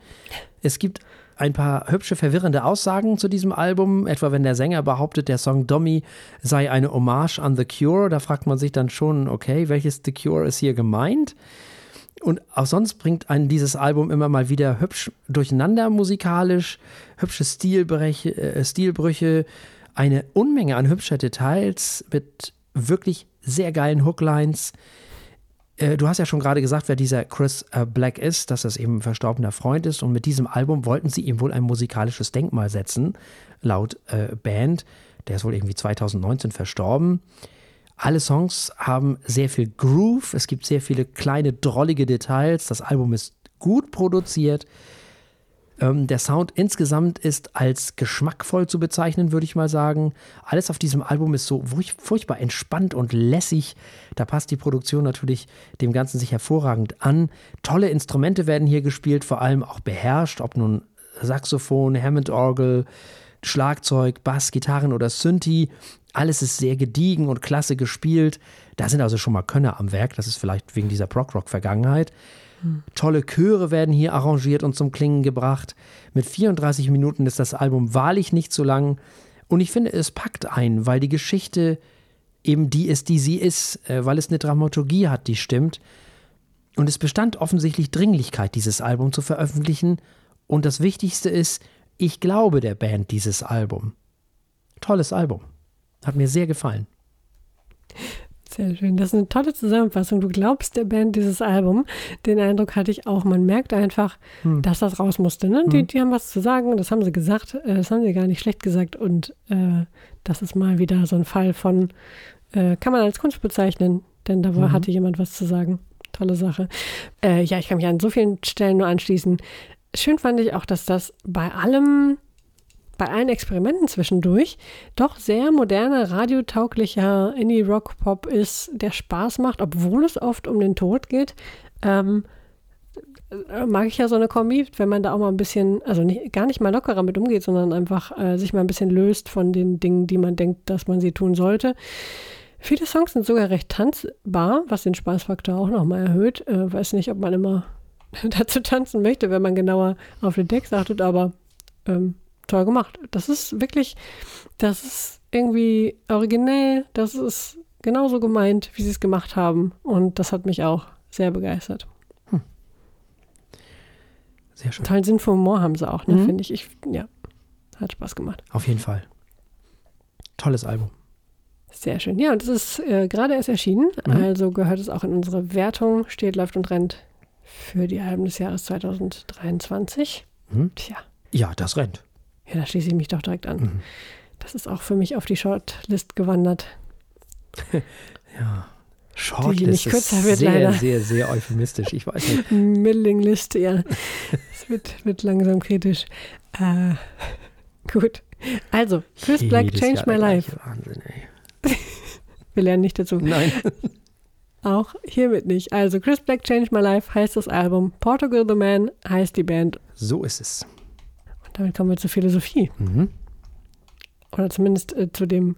Es gibt ein paar hübsche, verwirrende Aussagen zu diesem Album, etwa wenn der Sänger behauptet, der Song Dommy sei eine Hommage an The Cure. Da fragt man sich dann schon, okay, welches The Cure ist hier gemeint? Und auch sonst bringt einen dieses Album immer mal wieder hübsch durcheinander musikalisch, hübsche Stilbrüche, äh, Stilbrüche eine Unmenge an hübscher Details mit wirklich sehr geilen Hooklines. Äh, du hast ja schon gerade gesagt, wer dieser Chris äh, Black ist, dass das eben ein verstorbener Freund ist. Und mit diesem Album wollten sie ihm wohl ein musikalisches Denkmal setzen, laut äh, Band. Der ist wohl irgendwie 2019 verstorben. Alle Songs haben sehr viel Groove. Es gibt sehr viele kleine, drollige Details. Das Album ist gut produziert. Ähm, der Sound insgesamt ist als geschmackvoll zu bezeichnen, würde ich mal sagen. Alles auf diesem Album ist so furchtbar entspannt und lässig. Da passt die Produktion natürlich dem Ganzen sich hervorragend an. Tolle Instrumente werden hier gespielt, vor allem auch beherrscht, ob nun Saxophon, Hammond-Orgel, Schlagzeug, Bass, Gitarren oder Synthi. Alles ist sehr gediegen und klasse gespielt. Da sind also schon mal Könner am Werk. Das ist vielleicht wegen dieser Prog-Rock-Vergangenheit. Tolle Chöre werden hier arrangiert und zum Klingen gebracht. Mit 34 Minuten ist das Album wahrlich nicht zu lang. Und ich finde, es packt ein, weil die Geschichte eben die ist, die sie ist, äh, weil es eine Dramaturgie hat, die stimmt. Und es bestand offensichtlich Dringlichkeit, dieses Album zu veröffentlichen. Und das Wichtigste ist, ich glaube der Band dieses Album. Tolles Album. Hat mir sehr gefallen. Sehr schön. Das ist eine tolle Zusammenfassung. Du glaubst der Band dieses Album. Den Eindruck hatte ich auch. Man merkt einfach, hm. dass das raus musste. Ne? Hm. Die, die, haben was zu sagen. Das haben sie gesagt. Äh, das haben sie gar nicht schlecht gesagt. Und äh, das ist mal wieder so ein Fall von, äh, kann man als Kunst bezeichnen. Denn da mhm. hatte jemand was zu sagen. Tolle Sache. Äh, ja, ich kann mich an so vielen Stellen nur anschließen. Schön fand ich auch, dass das bei allem bei allen Experimenten zwischendurch doch sehr moderner, radiotauglicher Indie-Rock-Pop ist, der Spaß macht, obwohl es oft um den Tod geht. Ähm, äh, mag ich ja so eine Kombi, wenn man da auch mal ein bisschen, also nicht, gar nicht mal lockerer mit umgeht, sondern einfach äh, sich mal ein bisschen löst von den Dingen, die man denkt, dass man sie tun sollte. Viele Songs sind sogar recht tanzbar, was den Spaßfaktor auch nochmal erhöht. Äh, weiß nicht, ob man immer dazu tanzen möchte, wenn man genauer auf den Text achtet, aber ähm, toll gemacht. Das ist wirklich, das ist irgendwie originell, das ist genauso gemeint, wie sie es gemacht haben. Und das hat mich auch sehr begeistert. Hm. Sehr schön. Tollen Sinn für Humor haben sie auch, ne, mhm. finde ich. ich. Ja, hat Spaß gemacht. Auf jeden Fall. Tolles Album. Sehr schön. Ja, und es ist äh, gerade erst erschienen, mhm. also gehört es auch in unsere Wertung, steht, läuft und rennt für die Alben des Jahres 2023. Mhm. Tja. Ja, das rennt. Ja, da schließe ich mich doch direkt an. Mhm. Das ist auch für mich auf die Shortlist gewandert. ja. Shortlist nicht kürzer wird, sehr, leider. sehr, sehr euphemistisch. Ich weiß nicht. Middlingliste, ja. Es wird, wird langsam kritisch. Äh, gut. Also, Chris Black changed my life. Wahnsinn, ey. Wir lernen nicht dazu. Nein. Auch hiermit nicht. Also, Chris Black Changed My Life heißt das Album. Portugal the Man heißt die Band. So ist es. Damit kommen wir zur Philosophie. Mhm. Oder zumindest äh, zu dem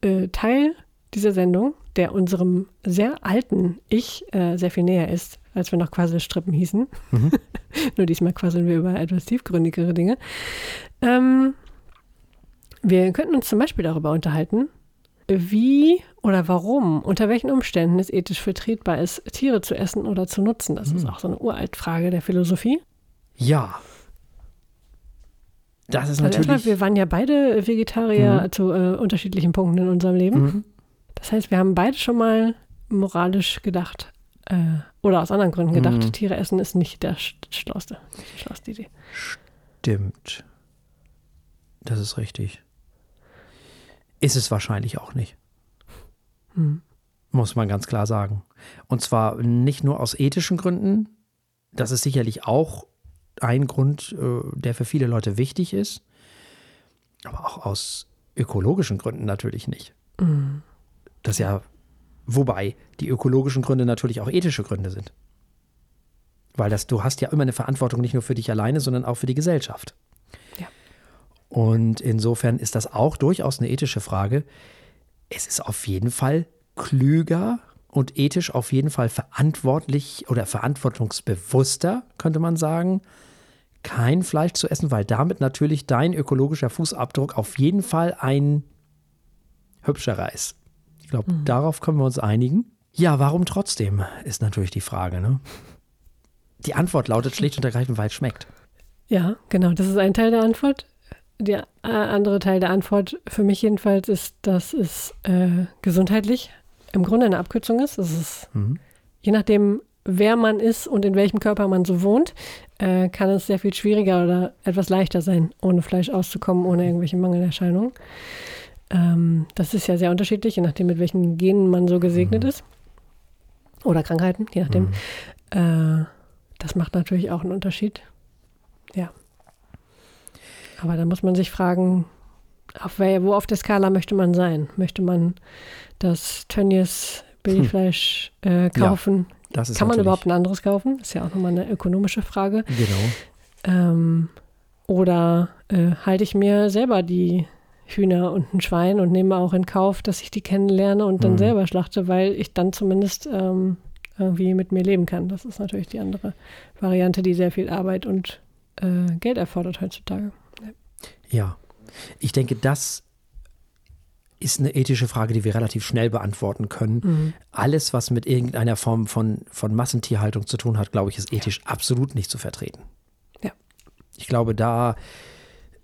äh, Teil dieser Sendung, der unserem sehr alten Ich äh, sehr viel näher ist, als wir noch Quasselstrippen hießen. Mhm. Nur diesmal quasseln wir über etwas tiefgründigere Dinge. Ähm, wir könnten uns zum Beispiel darüber unterhalten, wie oder warum, unter welchen Umständen es ethisch vertretbar ist, Tiere zu essen oder zu nutzen. Das mhm. ist auch so eine Uraltfrage der Philosophie. Ja. Das ist also natürlich. Erstmal, wir waren ja beide Vegetarier mhm. zu äh, unterschiedlichen Punkten in unserem Leben. Mhm. Das heißt, wir haben beide schon mal moralisch gedacht, äh, oder aus anderen Gründen gedacht, mhm. Tiere essen ist nicht der schlauste, die schlauste Idee. Stimmt. Das ist richtig. Ist es wahrscheinlich auch nicht. Hm. Muss man ganz klar sagen. Und zwar nicht nur aus ethischen Gründen. Das ist sicherlich auch ein Grund, äh, der für viele Leute wichtig ist. Aber auch aus ökologischen Gründen natürlich nicht. Mhm. Das ja, wobei die ökologischen Gründe natürlich auch ethische Gründe sind. Weil das, du hast ja immer eine Verantwortung nicht nur für dich alleine, sondern auch für die Gesellschaft. Ja. Und insofern ist das auch durchaus eine ethische Frage. Es ist auf jeden Fall klüger und ethisch auf jeden Fall verantwortlich oder verantwortungsbewusster, könnte man sagen, kein Fleisch zu essen, weil damit natürlich dein ökologischer Fußabdruck auf jeden Fall ein hübscherer ist. Ich glaube, mhm. darauf können wir uns einigen. Ja, warum trotzdem, ist natürlich die Frage. Ne? Die Antwort lautet schlicht und ergreifend, weil es schmeckt. Ja, genau, das ist ein Teil der Antwort. Der äh, andere Teil der Antwort für mich jedenfalls ist, dass es äh, gesundheitlich im Grunde eine Abkürzung ist. Es ist mhm. je nachdem, wer man ist und in welchem Körper man so wohnt, äh, kann es sehr viel schwieriger oder etwas leichter sein, ohne Fleisch auszukommen, ohne irgendwelche Mangelerscheinungen. Ähm, das ist ja sehr unterschiedlich, je nachdem, mit welchen Genen man so gesegnet mhm. ist. Oder Krankheiten, je nachdem. Mhm. Äh, das macht natürlich auch einen Unterschied. Ja. Aber da muss man sich fragen, auf wer, wo auf der Skala möchte man sein? Möchte man das Tönnies Billigfleisch hm. äh, kaufen? Ja. Das ist Kann man überhaupt ein anderes kaufen? Ist ja auch nochmal eine ökonomische Frage. Genau. Ähm, oder äh, halte ich mir selber die Hühner und ein Schwein und nehme auch in Kauf, dass ich die kennenlerne und dann mhm. selber schlachte, weil ich dann zumindest ähm, irgendwie mit mir leben kann. Das ist natürlich die andere Variante, die sehr viel Arbeit und äh, Geld erfordert heutzutage. Ja. ja, ich denke, das ist eine ethische Frage, die wir relativ schnell beantworten können. Mhm. Alles, was mit irgendeiner Form von, von Massentierhaltung zu tun hat, glaube ich, ist ethisch absolut nicht zu vertreten. Ja. Ich glaube, da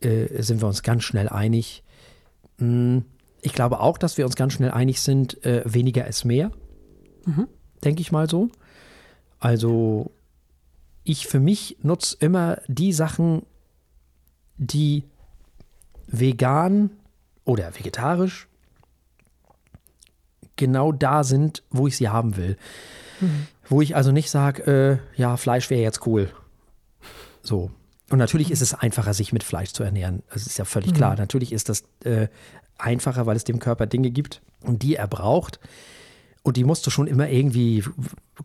äh, sind wir uns ganz schnell einig. Hm, ich glaube auch, dass wir uns ganz schnell einig sind, äh, weniger ist mehr. Mhm. Denke ich mal so. Also, ich für mich nutze immer die Sachen, die vegan oder vegetarisch genau da sind, wo ich sie haben will. Mhm. Wo ich also nicht sage, äh, ja, Fleisch wäre jetzt cool. So. Und natürlich ist es einfacher, sich mit Fleisch zu ernähren. Das ist ja völlig mhm. klar. Natürlich ist das äh, einfacher, weil es dem Körper Dinge gibt und die er braucht. Und die musst du schon immer irgendwie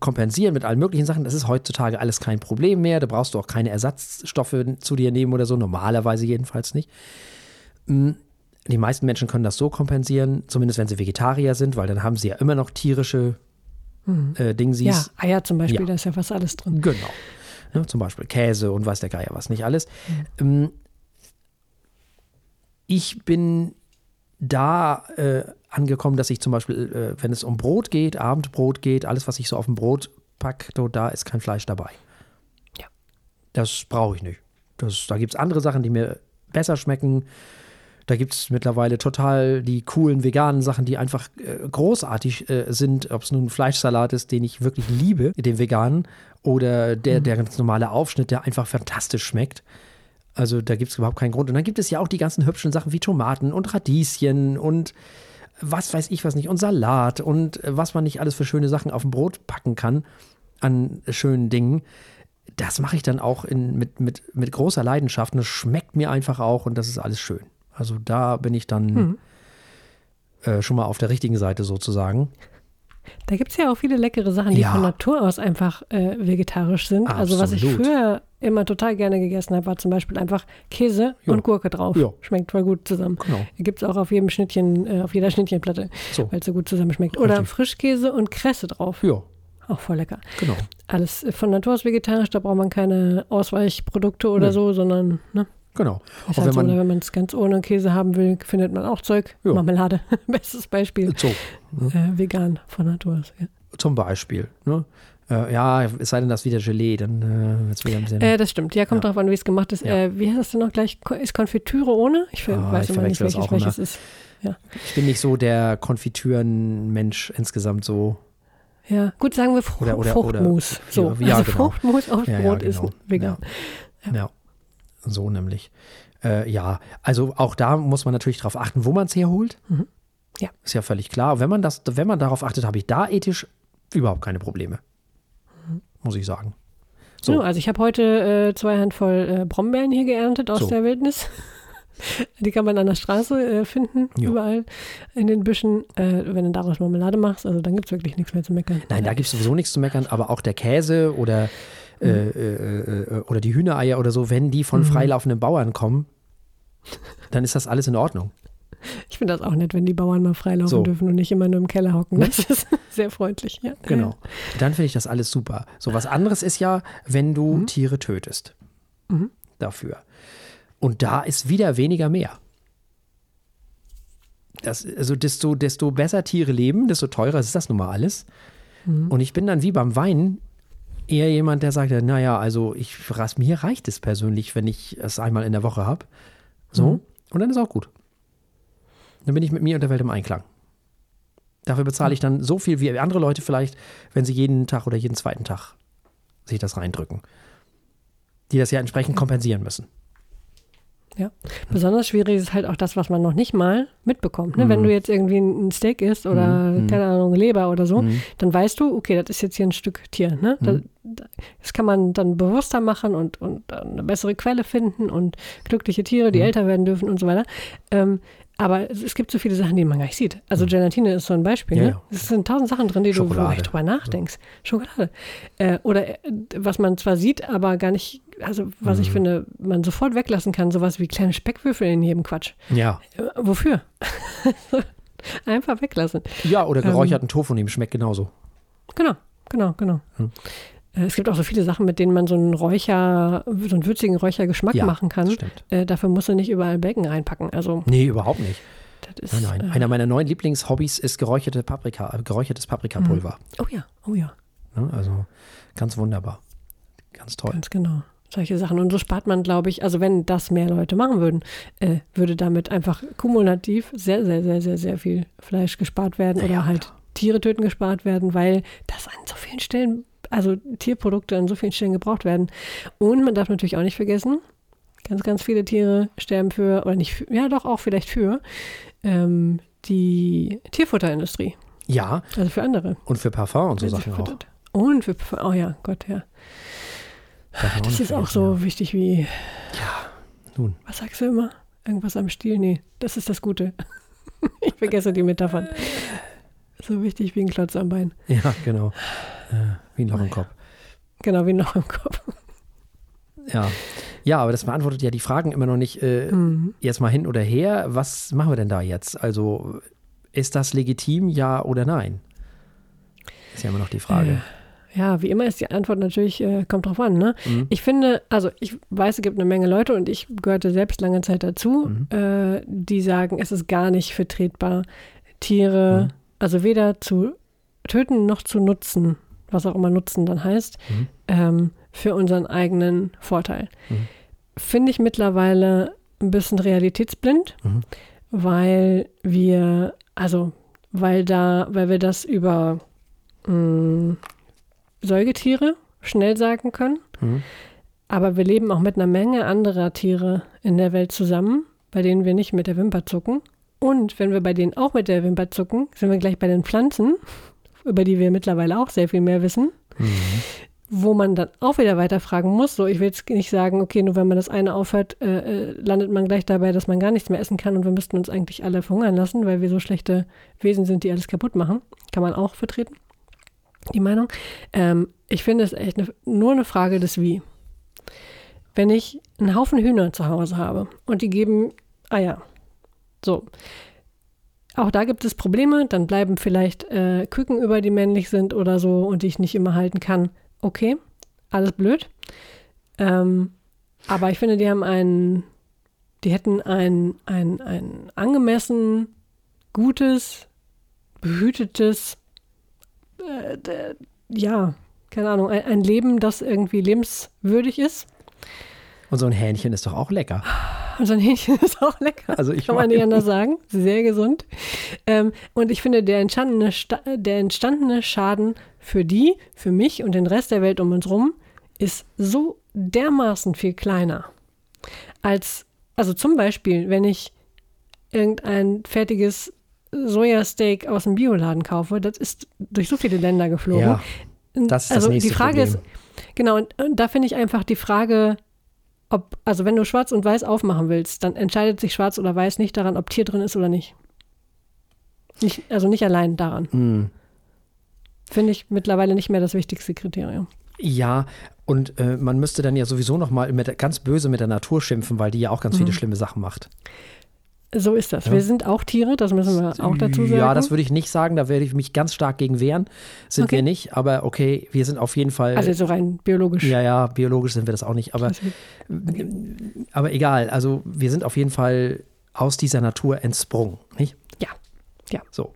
kompensieren mit allen möglichen Sachen. Das ist heutzutage alles kein Problem mehr. Da brauchst du auch keine Ersatzstoffe zu dir nehmen oder so. Normalerweise jedenfalls nicht. Hm, die meisten Menschen können das so kompensieren, zumindest wenn sie Vegetarier sind, weil dann haben sie ja immer noch tierische mhm. äh, Dingsies. Ja, Eier zum Beispiel, ja. da ist ja fast alles drin. Genau. Ja, zum Beispiel Käse und weiß der Geier was, nicht alles. Mhm. Ähm, ich bin da äh, angekommen, dass ich zum Beispiel, äh, wenn es um Brot geht, Abendbrot geht, alles, was ich so auf dem Brot packe, da ist kein Fleisch dabei. Ja. Das brauche ich nicht. Das, da gibt es andere Sachen, die mir besser schmecken Da gibt es mittlerweile total die coolen veganen Sachen, die einfach äh, großartig äh, sind. Ob es nun Fleischsalat ist, den ich wirklich liebe, den veganen, oder der, der ganz normale Aufschnitt, der einfach fantastisch schmeckt. Also da gibt es überhaupt keinen Grund. Und dann gibt es ja auch die ganzen hübschen Sachen wie Tomaten und Radieschen und was weiß ich was nicht und Salat und äh, was man nicht alles für schöne Sachen auf dem Brot packen kann an schönen Dingen. Das mache ich dann auch in, mit, mit, mit großer Leidenschaft. Und es schmeckt mir einfach auch und das ist alles schön. Also da bin ich dann Mhm. äh, schon mal auf der richtigen Seite sozusagen. Da gibt es ja auch viele leckere Sachen, die Ja. von Natur aus einfach äh, vegetarisch sind. Also was ich Absolut. früher immer total gerne gegessen habe, war zum Beispiel einfach Käse Ja. und Gurke drauf. Ja. Schmeckt voll gut zusammen. Genau. Gibt es auch auf jedem Schnittchen, äh, auf jeder Schnittchenplatte, So. weil es so gut zusammen schmeckt. Oder Richtig. Frischkäse und Kresse drauf. Ja, Auch voll lecker. genau. Alles äh, von Natur aus vegetarisch, da braucht man keine Ausweichprodukte oder Nö. so, sondern ne, Genau. ist Auch halt wenn man es ganz ohne Käse haben will, findet man auch Zeug. Ja. Marmelade, bestes Beispiel. so, Äh, vegan von Natur aus. Ja. zum Beispiel. Ne? Äh, ja, es sei denn, das ist wieder Gelee, dann äh, wird es wieder ein bisschen. Äh, das stimmt. Ja, kommt Ja. drauf an, wie es gemacht ist. Ja. Äh, wie heißt das denn noch gleich? Ist Konfitüre ohne? Ich ver- Ah, weiß ich immer nicht, welches welches ist. ich bin nicht so der Konfitüren-Mensch insgesamt so. Ja, gut, sagen wir Frucht, Oder- oder- Fruchtmus. oder- so, ja, also genau. Fruchtmus auf Ja, ja, Brot ist genau. vegan. Ja. So nämlich. Äh, ja, also auch da muss man natürlich darauf achten, wo man es herholt. Mhm. Ja. Ist ja völlig klar. Wenn man, das, wenn man darauf achtet, habe ich da ethisch überhaupt keine Probleme. Muss ich sagen. So. So. also ich habe heute äh, zwei Handvoll äh, Brombeeren hier geerntet aus So. der Wildnis. Die kann man an der Straße äh, finden, Ja. überall in den Büschen. Äh, wenn du daraus Marmelade machst, also dann gibt es wirklich nichts mehr zu meckern. Nein, da gibt es sowieso nichts zu meckern, aber auch der Käse oder, Mhm. Äh, äh, äh, oder die Hühnereier oder so, wenn die von Mhm. freilaufenden Bauern kommen, dann ist das alles in Ordnung. Ich finde das auch nett, wenn die Bauern mal freilaufen So. dürfen und nicht immer nur im Keller hocken. Ne? Das ist sehr freundlich. Ja. Genau. Dann finde ich das alles super. So was anderes ist ja, wenn du Tiere tötest. Mhm. Dafür. Und da ist wieder weniger mehr. Das, also desto, desto besser Tiere leben, desto teurer ist das nun mal alles. Mhm. Und ich bin dann wie beim Wein eher jemand, der sagt, naja, also ich, mir reicht es persönlich, wenn ich es einmal in der Woche habe. So. Mhm. Und dann ist auch gut. Dann bin ich mit mir und der Welt im Einklang. Dafür bezahle ich dann so viel wie andere Leute vielleicht, wenn sie jeden Tag oder jeden zweiten Tag sich das reindrücken. Die das ja entsprechend kompensieren müssen. Ja. Besonders schwierig ist halt auch das, was man noch nicht mal mitbekommt. Ne? Wenn Mhm. du jetzt irgendwie ein Steak isst oder, Mhm. keine Ahnung, Leber oder so, Mhm. dann weißt du, okay, das ist jetzt hier ein Stück Tier. Ne? Da- da- Das kann man dann bewusster machen und, und eine bessere Quelle finden und glückliche Tiere, die Mhm. älter werden dürfen und so weiter. Ähm, aber es, gibt so viele Sachen, die man gar nicht sieht. Also Gelatine ist so ein Beispiel. Mhm. Ja, ne? ja. Es sind tausend Sachen drin, die du wo du Schokolade. echt drüber nachdenkst. Schokolade. Äh, oder äh, was man zwar sieht, aber gar nicht, also was ich Mhm. finde, man sofort weglassen kann, sowas wie kleine Speckwürfel in jedem Quatsch. Ja. Äh, wofür? Einfach weglassen. Ja, oder Ähm. geräucherten Tofu nehmen, schmeckt genauso. Genau, genau, genau. Hm. Äh, Es gibt auch so viele Sachen, mit denen man so einen Räucher, so einen würzigen Räuchergeschmack Ja, machen kann. Das stimmt. Äh, dafür musst du nicht überall Bacon reinpacken. Also, Nee, überhaupt nicht. ist. Nein, nein. Äh, Einer meiner neuen Lieblingshobbys ist geräucherte Paprika, äh, geräuchertes Paprikapulver. oh ja, oh ja, Ne? Also ganz wunderbar. Ganz toll. ganz genau. Solche Sachen. Und so spart man, glaube ich, also wenn das mehr Leute machen würden, äh, würde damit einfach kumulativ sehr, sehr, sehr, sehr, sehr viel Fleisch gespart werden Ja, oder ja, halt klar. Tiere töten gespart werden, weil das an so vielen Stellen, also Tierprodukte an so vielen Stellen gebraucht werden. Und man darf natürlich auch nicht vergessen, ganz, ganz viele Tiere sterben für, oder nicht für, ja doch auch vielleicht für, ähm, die Tierfutterindustrie. Ja, Also für andere. und für Parfum und so Sachen auch. Und für, oh ja, Gott, ja. Das nicht ist auch so wichtig wie, Ja. Nun, was sagst du immer? Irgendwas am Stiel? Nee, das ist das Gute. ich vergesse die Metaphern. So wichtig wie ein Klotz am Bein. ja, genau. Äh, wie ein Loch im Kopf. Genau, wie noch im Kopf. Ja. Ja, aber das beantwortet ja die Fragen immer noch nicht. Äh, Mhm. Jetzt mal hin oder her. Was machen wir denn da jetzt? Also, ist das legitim, ja oder nein? Ist ja immer noch die Frage. Ja, wie immer ist die Antwort natürlich, äh, kommt drauf an. Ne? Mhm. Ich finde, also ich weiß, es gibt eine Menge Leute und ich gehörte selbst lange Zeit dazu, Mhm. äh, die sagen, es ist gar nicht vertretbar, Tiere, Mhm. also weder zu töten noch zu nutzen, was auch immer nutzen dann heißt, Mhm. ähm, für unseren eigenen Vorteil. Mhm. Finde ich mittlerweile ein bisschen realitätsblind, mhm. weil wir, also weil da, weil wir das über mh, mm, Säugetiere schnell sagen können. Mhm. Aber wir leben auch mit einer Menge anderer Tiere in der Welt zusammen, bei denen wir nicht mit der Wimper zucken. Und wenn wir bei denen auch mit der Wimper zucken, sind wir gleich bei den Pflanzen, über die wir mittlerweile auch sehr viel mehr wissen. Mhm wo man dann auch wieder weiterfragen muss. So, ich will jetzt nicht sagen, okay, nur wenn man das eine aufhört, äh, äh, landet man gleich dabei, dass man gar nichts mehr essen kann und wir müssten uns eigentlich alle verhungern lassen, weil wir so schlechte Wesen sind, die alles kaputt machen. Kann man auch vertreten, die Meinung. Ähm, ich finde es echt ne, nur eine Frage des Wie. Wenn ich einen Haufen Hühner zu Hause habe und die geben Eier, so, auch da gibt es Probleme, dann bleiben vielleicht äh, Küken über, die männlich sind oder so und die ich nicht immer halten kann okay, alles blöd. Ähm, aber ich finde, die haben einen, die hätten ein, ein, ein angemessen, gutes, behütetes, äh, ja, keine Ahnung, ein, ein Leben, das irgendwie lebenswürdig ist. Und so ein Hähnchen ist doch auch lecker. Und so ein Hähnchen ist auch lecker. Also ich Kann man nicht anders sagen. Sehr gesund. Ähm, und ich finde, der entstandene, der entstandene Schaden für die, für mich und den Rest der Welt um uns rum ist so dermaßen viel kleiner. Als, also zum Beispiel, wenn ich irgendein fertiges Sojasteak aus dem Bioladen kaufe, das ist durch so viele Länder geflogen. Ja, das ist also das nächste die Frage Problem. ist, genau, und, und da finde ich einfach die Frage, ob, also wenn du schwarz und weiß aufmachen willst, dann entscheidet sich schwarz oder weiß nicht daran, ob Tier drin ist oder nicht. nicht also nicht allein daran. Mm. Finde ich mittlerweile nicht mehr das wichtigste Kriterium. Ja, und äh, man müsste dann ja sowieso noch mal mit, ganz böse mit der Natur schimpfen, weil die ja auch ganz mhm. viele schlimme Sachen macht. So ist das. Ja. Wir sind auch Tiere, das müssen wir auch dazu sagen. Ja, das würde ich nicht sagen, da werde ich mich ganz stark gegen wehren. Sind okay. wir nicht, aber okay, wir sind auf jeden Fall. Also so rein biologisch. Ja, ja, biologisch sind wir das auch nicht, aber, okay. aber egal, also wir sind auf jeden Fall aus dieser Natur entsprungen, nicht? Ja, ja. So.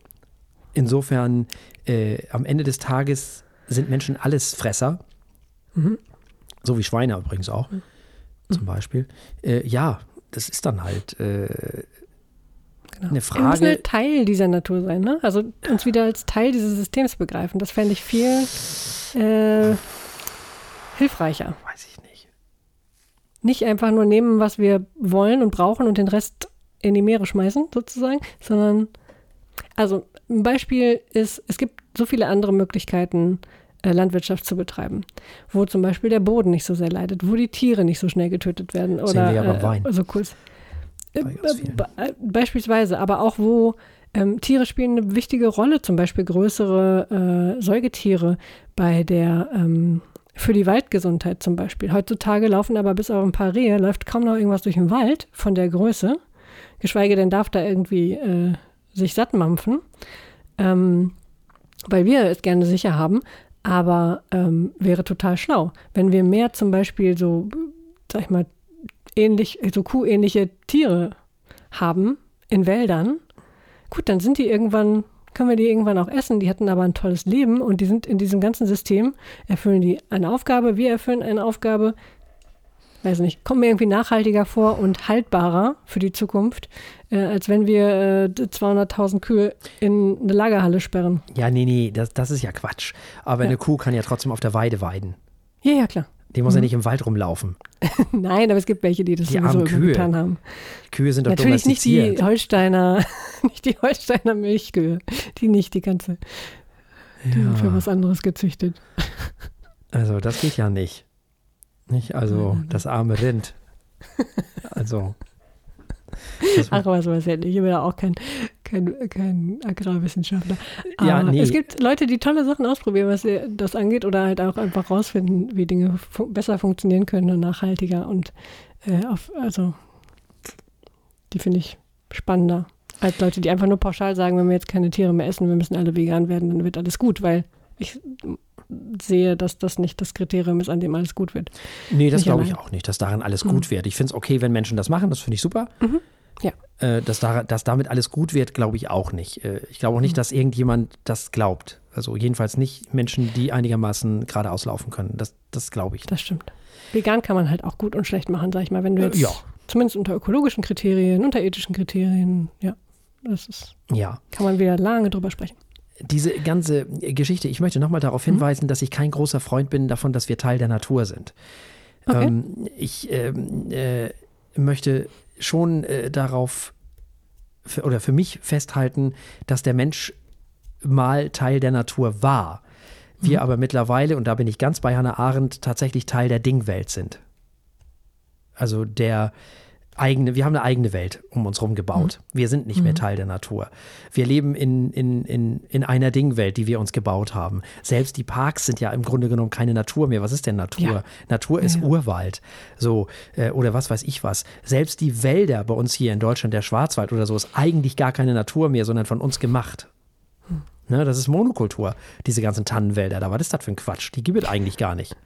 Insofern, äh, am Ende des Tages sind Menschen Allesfresser. Mhm. So wie Schweine übrigens auch, mhm. zum Beispiel. Äh, ja, das ist dann halt äh, Genau. Eine Frage. Wir müssen halt Teil dieser Natur sein, ne? Also uns wieder als Teil dieses Systems begreifen. Das fände ich viel äh, hilfreicher. Weiß ich nicht. Nicht einfach nur nehmen, was wir wollen und brauchen und den Rest in die Meere schmeißen, sozusagen, sondern, also ein Beispiel ist, es gibt so viele andere Möglichkeiten, äh, Landwirtschaft zu betreiben, wo zum Beispiel der Boden nicht so sehr leidet, wo die Tiere nicht so schnell getötet werden oder Sehen wir aber äh, Wein. so kurz. Äh, beispielsweise, aber auch wo ähm, Tiere spielen eine wichtige Rolle, zum Beispiel größere äh, Säugetiere bei der ähm, für die Waldgesundheit zum Beispiel. Heutzutage laufen aber bis auf ein paar Rehe, läuft kaum noch irgendwas durch den Wald von der Größe. Geschweige denn darf da irgendwie äh, sich satt mampfen. Ähm, weil wir es gerne sicher haben, aber ähm, wäre total schlau, wenn wir mehr zum Beispiel so, sag ich mal, ähnlich, so kuhähnliche Tiere haben in Wäldern, gut, dann sind die irgendwann, können wir die irgendwann auch essen. Die hatten aber ein tolles Leben und die sind in diesem ganzen System, erfüllen die eine Aufgabe, wir erfüllen eine Aufgabe, weiß nicht, kommen mir irgendwie nachhaltiger vor und haltbarer für die Zukunft, äh, als wenn wir äh, 200.000 Kühe in eine Lagerhalle sperren. Ja, nee, nee, das, das ist ja Quatsch. Aber ja. eine Kuh kann ja trotzdem auf der Weide weiden. Ja, ja, klar. Die muss mhm. ja nicht im Wald rumlaufen. Nein, aber es gibt welche, die das die so Kühe. getan haben. Kühe sind doch Natürlich nicht die Holsteiner, nicht die Holsteiner Milchkühe. Die nicht, die ganze. Die ja. für was anderes gezüchtet. Also, das geht ja nicht. Nicht? Also, das arme Rind. Also. Ach, was weiß ich nicht. Ich bin ja auch kein, kein, kein Agrarwissenschaftler. Aber ja, nee. es gibt Leute, die tolle Sachen ausprobieren, was das angeht, oder halt auch einfach rausfinden, wie Dinge fu besser funktionieren können und nachhaltiger. Und äh, auf, also, die finde ich spannender als Leute, die einfach nur pauschal sagen, wenn wir jetzt keine Tiere mehr essen, wir müssen alle vegan werden, dann wird alles gut, weil ich sehe, dass das nicht das Kriterium ist, an dem alles gut wird. Nee, das glaube ich auch nicht, dass daran alles mhm. gut wird. Ich finde es okay, wenn Menschen das machen, das finde ich super. Mhm. Ja. Äh, dass, da, dass damit alles gut wird, glaube ich auch nicht. Äh, ich glaube auch nicht, mhm. dass irgendjemand das glaubt. Also jedenfalls nicht Menschen, die einigermaßen geradeaus laufen können. Das, das glaube ich. Das stimmt. Vegan kann man halt auch gut und schlecht machen, sag ich mal. Wenn du äh, jetzt ja. zumindest unter ökologischen Kriterien, unter ethischen Kriterien, ja, das ist, Ja. kann man wieder lange drüber sprechen. Diese ganze Geschichte, ich möchte nochmal darauf hinweisen, dass ich kein großer Freund bin davon, dass wir Teil der Natur sind. Okay. Ähm, ich ähm, äh, möchte schon äh, darauf für, oder für mich festhalten, dass der Mensch mal Teil der Natur war. Wir aber mittlerweile, und da bin ich ganz bei Hannah Arendt, tatsächlich Teil der Dingwelt sind. Also der eigene, wir haben eine eigene Welt um uns herum gebaut. Wir sind nicht mehr Teil der Natur. Wir leben in, in, in, in einer Dingwelt, die wir uns gebaut haben. Selbst die Parks sind ja im Grunde genommen keine Natur mehr. Was ist denn Natur? Ja. Natur ist Ja, ja. Urwald. So, äh, oder was weiß ich was. Selbst die Wälder bei uns hier in Deutschland, der Schwarzwald oder so, ist eigentlich gar keine Natur mehr, sondern von uns gemacht. Ne, das ist Monokultur, diese ganzen Tannenwälder da. Was ist das für ein Quatsch? Die gibt es eigentlich gar nicht.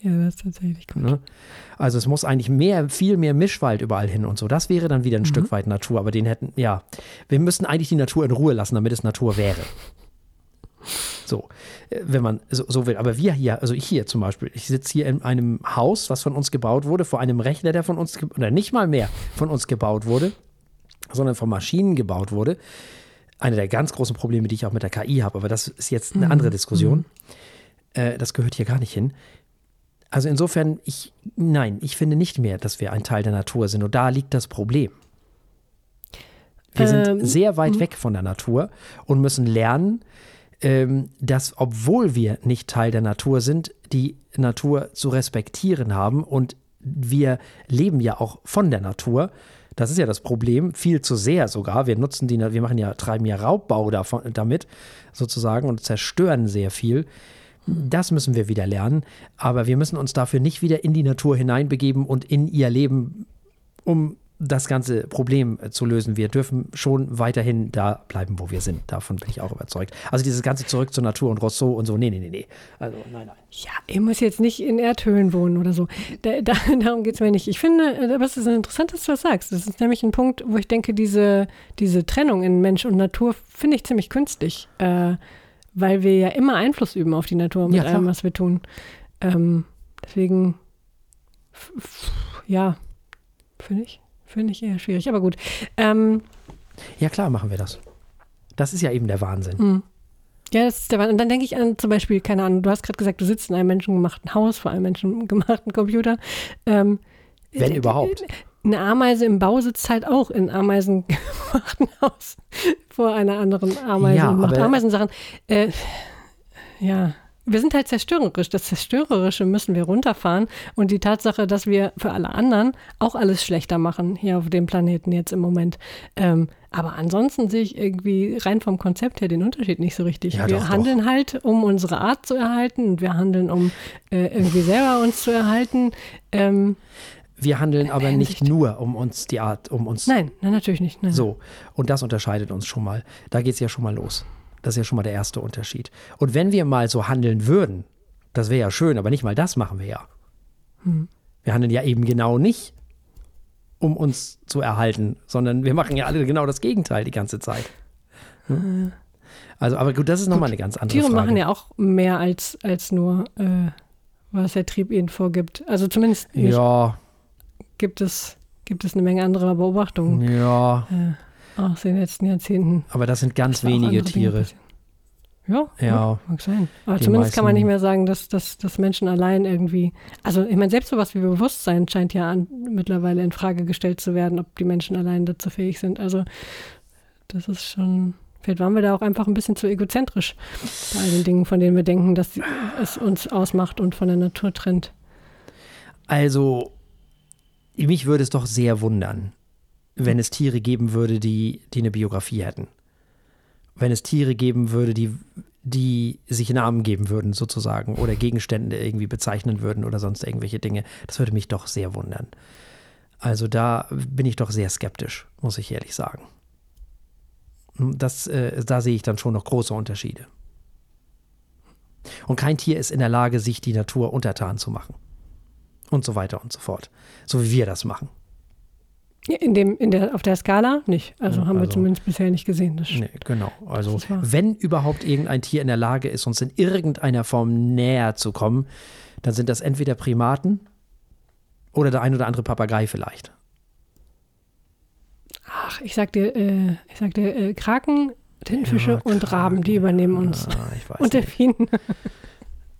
Ja, das ist tatsächlich gut. Ne? Also es muss eigentlich mehr, viel mehr Mischwald überall hin und so. Das wäre dann wieder ein Stück weit Natur, aber den hätten, ja, wir müssten eigentlich die Natur in Ruhe lassen, damit es Natur wäre. So, äh, wenn man so, so will. Aber wir hier, also ich hier zum Beispiel, ich sitze hier in einem Haus, was von uns gebaut wurde, vor einem Rechner, der von uns, oder nicht mal mehr von uns gebaut wurde, sondern von Maschinen gebaut wurde. Eine der ganz großen Probleme, die ich auch mit der KI habe, aber das ist jetzt eine andere Diskussion. Äh, das gehört hier gar nicht hin. Also insofern, ich, nein, ich finde nicht mehr, dass wir ein Teil der Natur sind. Und da liegt das Problem. Wir sind Ähm, sehr weit weg von der Natur und müssen lernen, ähm, dass, obwohl wir nicht Teil der Natur sind, die Natur zu respektieren haben. Und wir leben ja auch von der Natur. Das ist ja das Problem, viel zu sehr sogar. Wir nutzen die, wir machen ja, treiben ja Raubbau davon, damit sozusagen und zerstören sehr viel. Das müssen wir wieder lernen, aber wir müssen uns dafür nicht wieder in die Natur hineinbegeben und in ihr Leben, um das ganze Problem äh, zu lösen. Wir dürfen schon weiterhin da bleiben, wo wir sind. Davon bin ich auch überzeugt. Also dieses ganze zurück zur Natur und Rousseau und so, nee, nee, nee, nee. Also nein, nein. Ja, ihr müsst jetzt nicht in Erdhöhlen wohnen oder so. Da, da, darum geht es mir nicht. Ich finde, äh, es ist interessant, dass du das sagst. Das ist nämlich ein Punkt, wo ich denke, diese, diese Trennung in Mensch und Natur finde ich ziemlich künstlich. Äh, weil wir ja immer Einfluss üben auf die Natur mit Ja, allem, was wir tun. Ähm, deswegen, ja, finde ich, finde ich eher schwierig. Aber gut. Ähm, Ja, klar machen wir das. Das ist ja eben der Wahnsinn. Hm. Ja, das ist der Wahnsinn. Und dann denke ich an zum Beispiel, keine Ahnung, du hast gerade gesagt, du sitzt in einem menschengemachten Haus, vor einem menschengemachten Computer. Ähm, Wenn äh, überhaupt. Eine Ameise im Bau sitzt halt auch in Ameisengemachten Haus vor einer anderen Ameise Ja, und macht Ameisensachen. Äh, ja, wir sind halt zerstörerisch. Das Zerstörerische müssen wir runterfahren. Und die Tatsache, dass wir für alle anderen auch alles schlechter machen hier auf dem Planeten jetzt im Moment. Ähm, aber ansonsten sehe ich irgendwie rein vom Konzept her den Unterschied nicht so richtig. Ja, wir doch, doch. handeln halt, um unsere Art zu erhalten und wir handeln, um äh, irgendwie selber uns zu erhalten. Ähm, Wir handeln aber nicht Hinsicht. nur um uns die Art, um uns nein, nein, natürlich nicht. Nein. So, und das unterscheidet uns schon mal. Da geht es ja schon mal los. Das ist ja schon mal der erste Unterschied. Und wenn wir mal so handeln würden, das wäre ja schön, aber nicht mal das machen wir ja. Wir handeln ja eben genau nicht, um uns zu erhalten, sondern wir machen ja alle genau das Gegenteil die ganze Zeit. Hm? Also, aber gut, das ist nochmal eine ganz andere Tiere Frage. machen ja auch mehr als, als nur, äh, was der Trieb ihnen vorgibt. Also zumindest nicht, ja, gibt, es, gibt es eine Menge anderer Beobachtungen ja, aus den letzten Jahrzehnten. aber das sind ganz wenige Tiere. Ja, Ja. mag sein. Aber zumindest kann man nicht mehr sagen, dass, dass, dass Menschen allein irgendwie, also ich meine, selbst sowas wie Bewusstsein scheint ja an, mittlerweile in Frage gestellt zu werden, ob die Menschen allein dazu fähig sind. Also das ist schon, vielleicht waren wir da auch einfach ein bisschen zu egozentrisch bei all den Dingen, von denen wir denken, dass es uns ausmacht und von der Natur trennt. Also, mich würde es doch sehr wundern, wenn es Tiere geben würde, die, die eine Biografie hätten. Wenn es Tiere geben würde, die, die sich Namen geben würden, sozusagen, oder Gegenstände irgendwie bezeichnen würden oder sonst irgendwelche Dinge. Das würde mich doch sehr wundern. Also da bin ich doch sehr skeptisch, muss ich ehrlich sagen. Das, äh, da sehe ich dann schon noch große Unterschiede. Und kein Tier ist in der Lage, sich die Natur untertan zu machen und so weiter und so fort. So wie wir das machen. Ja, In dem, in der, auf der Skala nicht. Also Ja, haben wir also- zumindest bisher nicht gesehen. Das Nee, genau. Also, wenn überhaupt irgendein Tier in der Lage ist, uns in irgendeiner Form näher zu kommen, dann sind das entweder Primaten oder der ein oder andere Papagei vielleicht. Ach, ich sag dir, äh, ich sag dir, äh, Kraken, Tintenfische Ja, und Raben, die übernehmen uns. Ah, ich weiß Und nicht.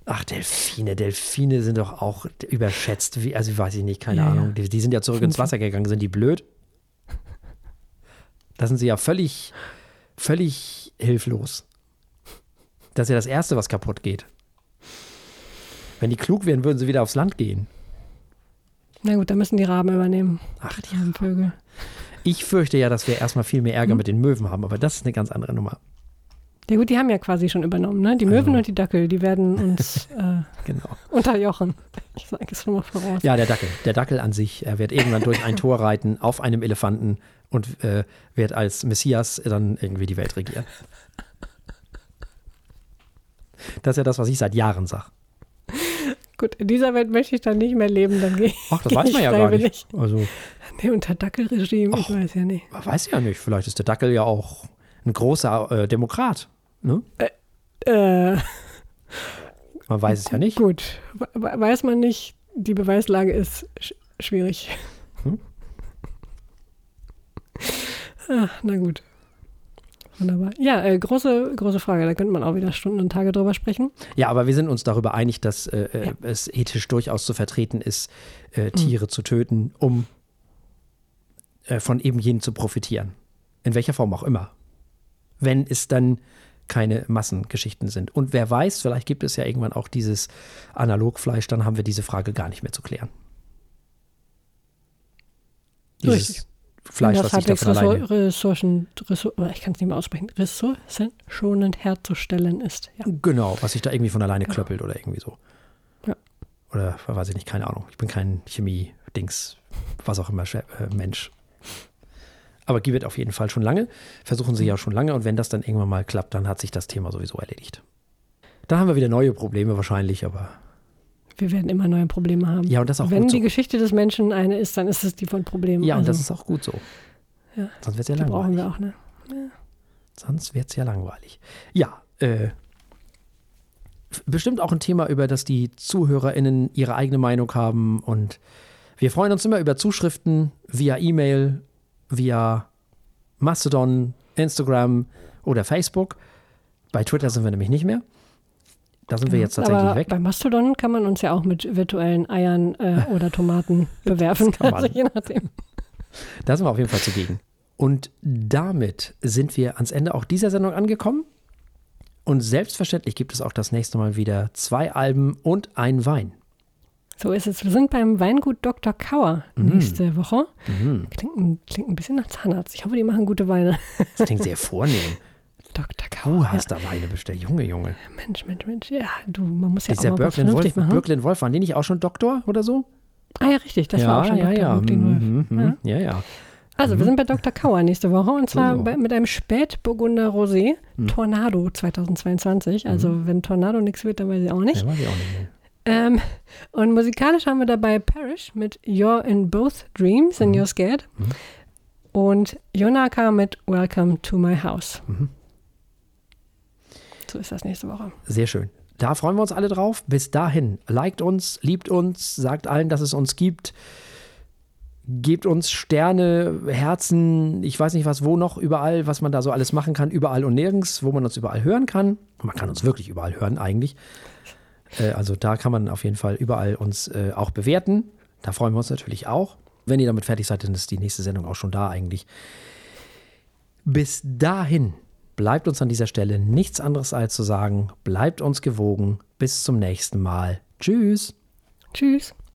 Ach, Delfine. Delfine sind doch auch überschätzt. Wie, also weiß ich nicht, keine Ja. Ahnung. Die, die sind ja zurück ins Wasser gegangen. Sind die blöd? Da sind sie ja völlig, völlig hilflos. Das ist ja das Erste, was kaputt geht. Wenn die klug wären, würden sie wieder aufs Land gehen. Na gut, dann müssen die Raben übernehmen. Ach, Die haben Vögel. Ich fürchte ja, dass wir erstmal viel mehr Hm? Ärger mit den Möwen haben, aber das ist eine ganz andere Nummer. Ja gut, die haben ja quasi schon übernommen, ne? Die Möwen Also. und die Dackel, die werden uns äh, Genau. unterjochen. Ich sage es schon mal voraus. Ja, der Dackel. Der Dackel an sich, er wird irgendwann durch ein Tor reiten auf einem Elefanten und äh, wird als Messias dann irgendwie die Welt regieren. Das ist ja das, was ich seit Jahren sage. Gut, in dieser Welt möchte ich dann nicht mehr leben, dann gehe Ach, das geh weiß ich man ja gar nicht. Also, Nee, unter Dackelregime, ich weiß ja nicht. man weiß ja nicht. Vielleicht ist der Dackel ja auch ein großer äh, Demokrat. Ne? Äh, Man weiß es ja nicht. gut, We- we- weiß man nicht, die Beweislage ist sch schwierig. Hm? Ah, na gut. Wunderbar. Ja, äh, große, große Frage. Da könnte man auch wieder Stunden und Tage drüber sprechen. Ja, aber wir sind uns darüber einig, dass äh, äh, Ja. es ethisch durchaus zu vertreten ist, äh, Tiere zu töten, um äh, von eben jenen zu profitieren. In welcher Form auch immer. Wenn es dann keine Massengeschichten sind. Und wer weiß, vielleicht gibt es ja irgendwann auch dieses Analogfleisch, dann haben wir diese Frage gar nicht mehr zu klären. Dieses Richtig. Fleisch, das was sich davon alleine. Ressourcen, Ressourcen, ich kann es nicht mehr aussprechen, ressourcenschonend herzustellen ist. Ja. Genau, was sich da irgendwie von alleine klöppelt oder irgendwie so. Ja. Oder weiß ich nicht, keine Ahnung. Ich bin kein Chemie-Dings, was auch immer, äh, Mensch. Aber gibt auf jeden Fall schon lange. Versuchen sie ja schon lange und wenn das dann irgendwann mal klappt, dann hat sich das Thema sowieso erledigt. Dann haben wir wieder neue Probleme wahrscheinlich, aber Wir werden immer neue Probleme haben. ja, und das ist auch Wenn gut die so. Geschichte des Menschen eine ist, dann ist es die von Problemen. Ja, und also, das ist auch gut so. Ja. Sonst wird es ja die brauchen langweilig. wir auch, ne? Sonst wird es ja langweilig. Ja, äh, bestimmt auch ein Thema, über das die ZuhörerInnen ihre eigene Meinung haben. Und wir freuen uns immer über Zuschriften via E-Mail, via Mastodon, Instagram oder Facebook. Bei Twitter sind wir nämlich nicht mehr. Da sind wir jetzt tatsächlich Aber weg. bei Mastodon kann man uns ja auch mit virtuellen Eiern äh, oder Tomaten bewerfen. kann man. Also je nachdem. Da sind wir auf jeden Fall zugegen. Und damit sind wir ans Ende auch dieser Sendung angekommen. Und selbstverständlich gibt es auch das nächste Mal wieder zwei Alben und ein Wein. So ist es. Wir sind beim Weingut Dr. Kauer Mhm. nächste Woche. Klingt, ein- klingt ein bisschen nach Zahnarzt. Ich hoffe, die machen gute Weine. Das klingt sehr vornehm. Dr. Kauer. Du hast da Weine bestellt. Junge, Junge. Ja, Mensch, Mensch, Mensch. Ja, du, man muss ja Ist der auch mal Birklin Wolf, machen. Birklin Wolf, waren die nicht auch schon Doktor oder so? Ah ja, richtig. Das war auch schon ja, Dr. ja. Birklin Wolf. Mhm, mhm. Ja. ja, ja. Also, wir sind bei Dr. Kauer nächste Woche und zwar So. bei, mit einem Spätburgunder Rosé. Tornado 2022. Also, wenn Tornado nichts wird, dann weiß ich auch nicht. Ja, weiß ich auch nicht. mehr. Ähm, und musikalisch haben wir dabei Parrish mit You're in Both Dreams Mhm. and You're Scared und Yonaka mit Welcome to My House. Mhm. So ist das nächste Woche. Sehr schön. Da freuen wir uns alle drauf. Bis dahin, liked uns, liebt uns, sagt allen, dass es uns gibt. Gebt uns Sterne, Herzen, ich weiß nicht was, wo noch, überall, was man da so alles machen kann, überall und nirgends, wo man uns überall hören kann. Man kann uns wirklich überall hören eigentlich. Äh, also da kann man auf jeden Fall überall uns äh, auch bewerten. Da freuen wir uns natürlich auch. Wenn ihr damit fertig seid, dann ist die nächste Sendung auch schon da eigentlich. Bis dahin bleibt uns an dieser Stelle nichts anderes als zu sagen, bleibt uns gewogen. Bis zum nächsten Mal. Tschüss. Tschüss.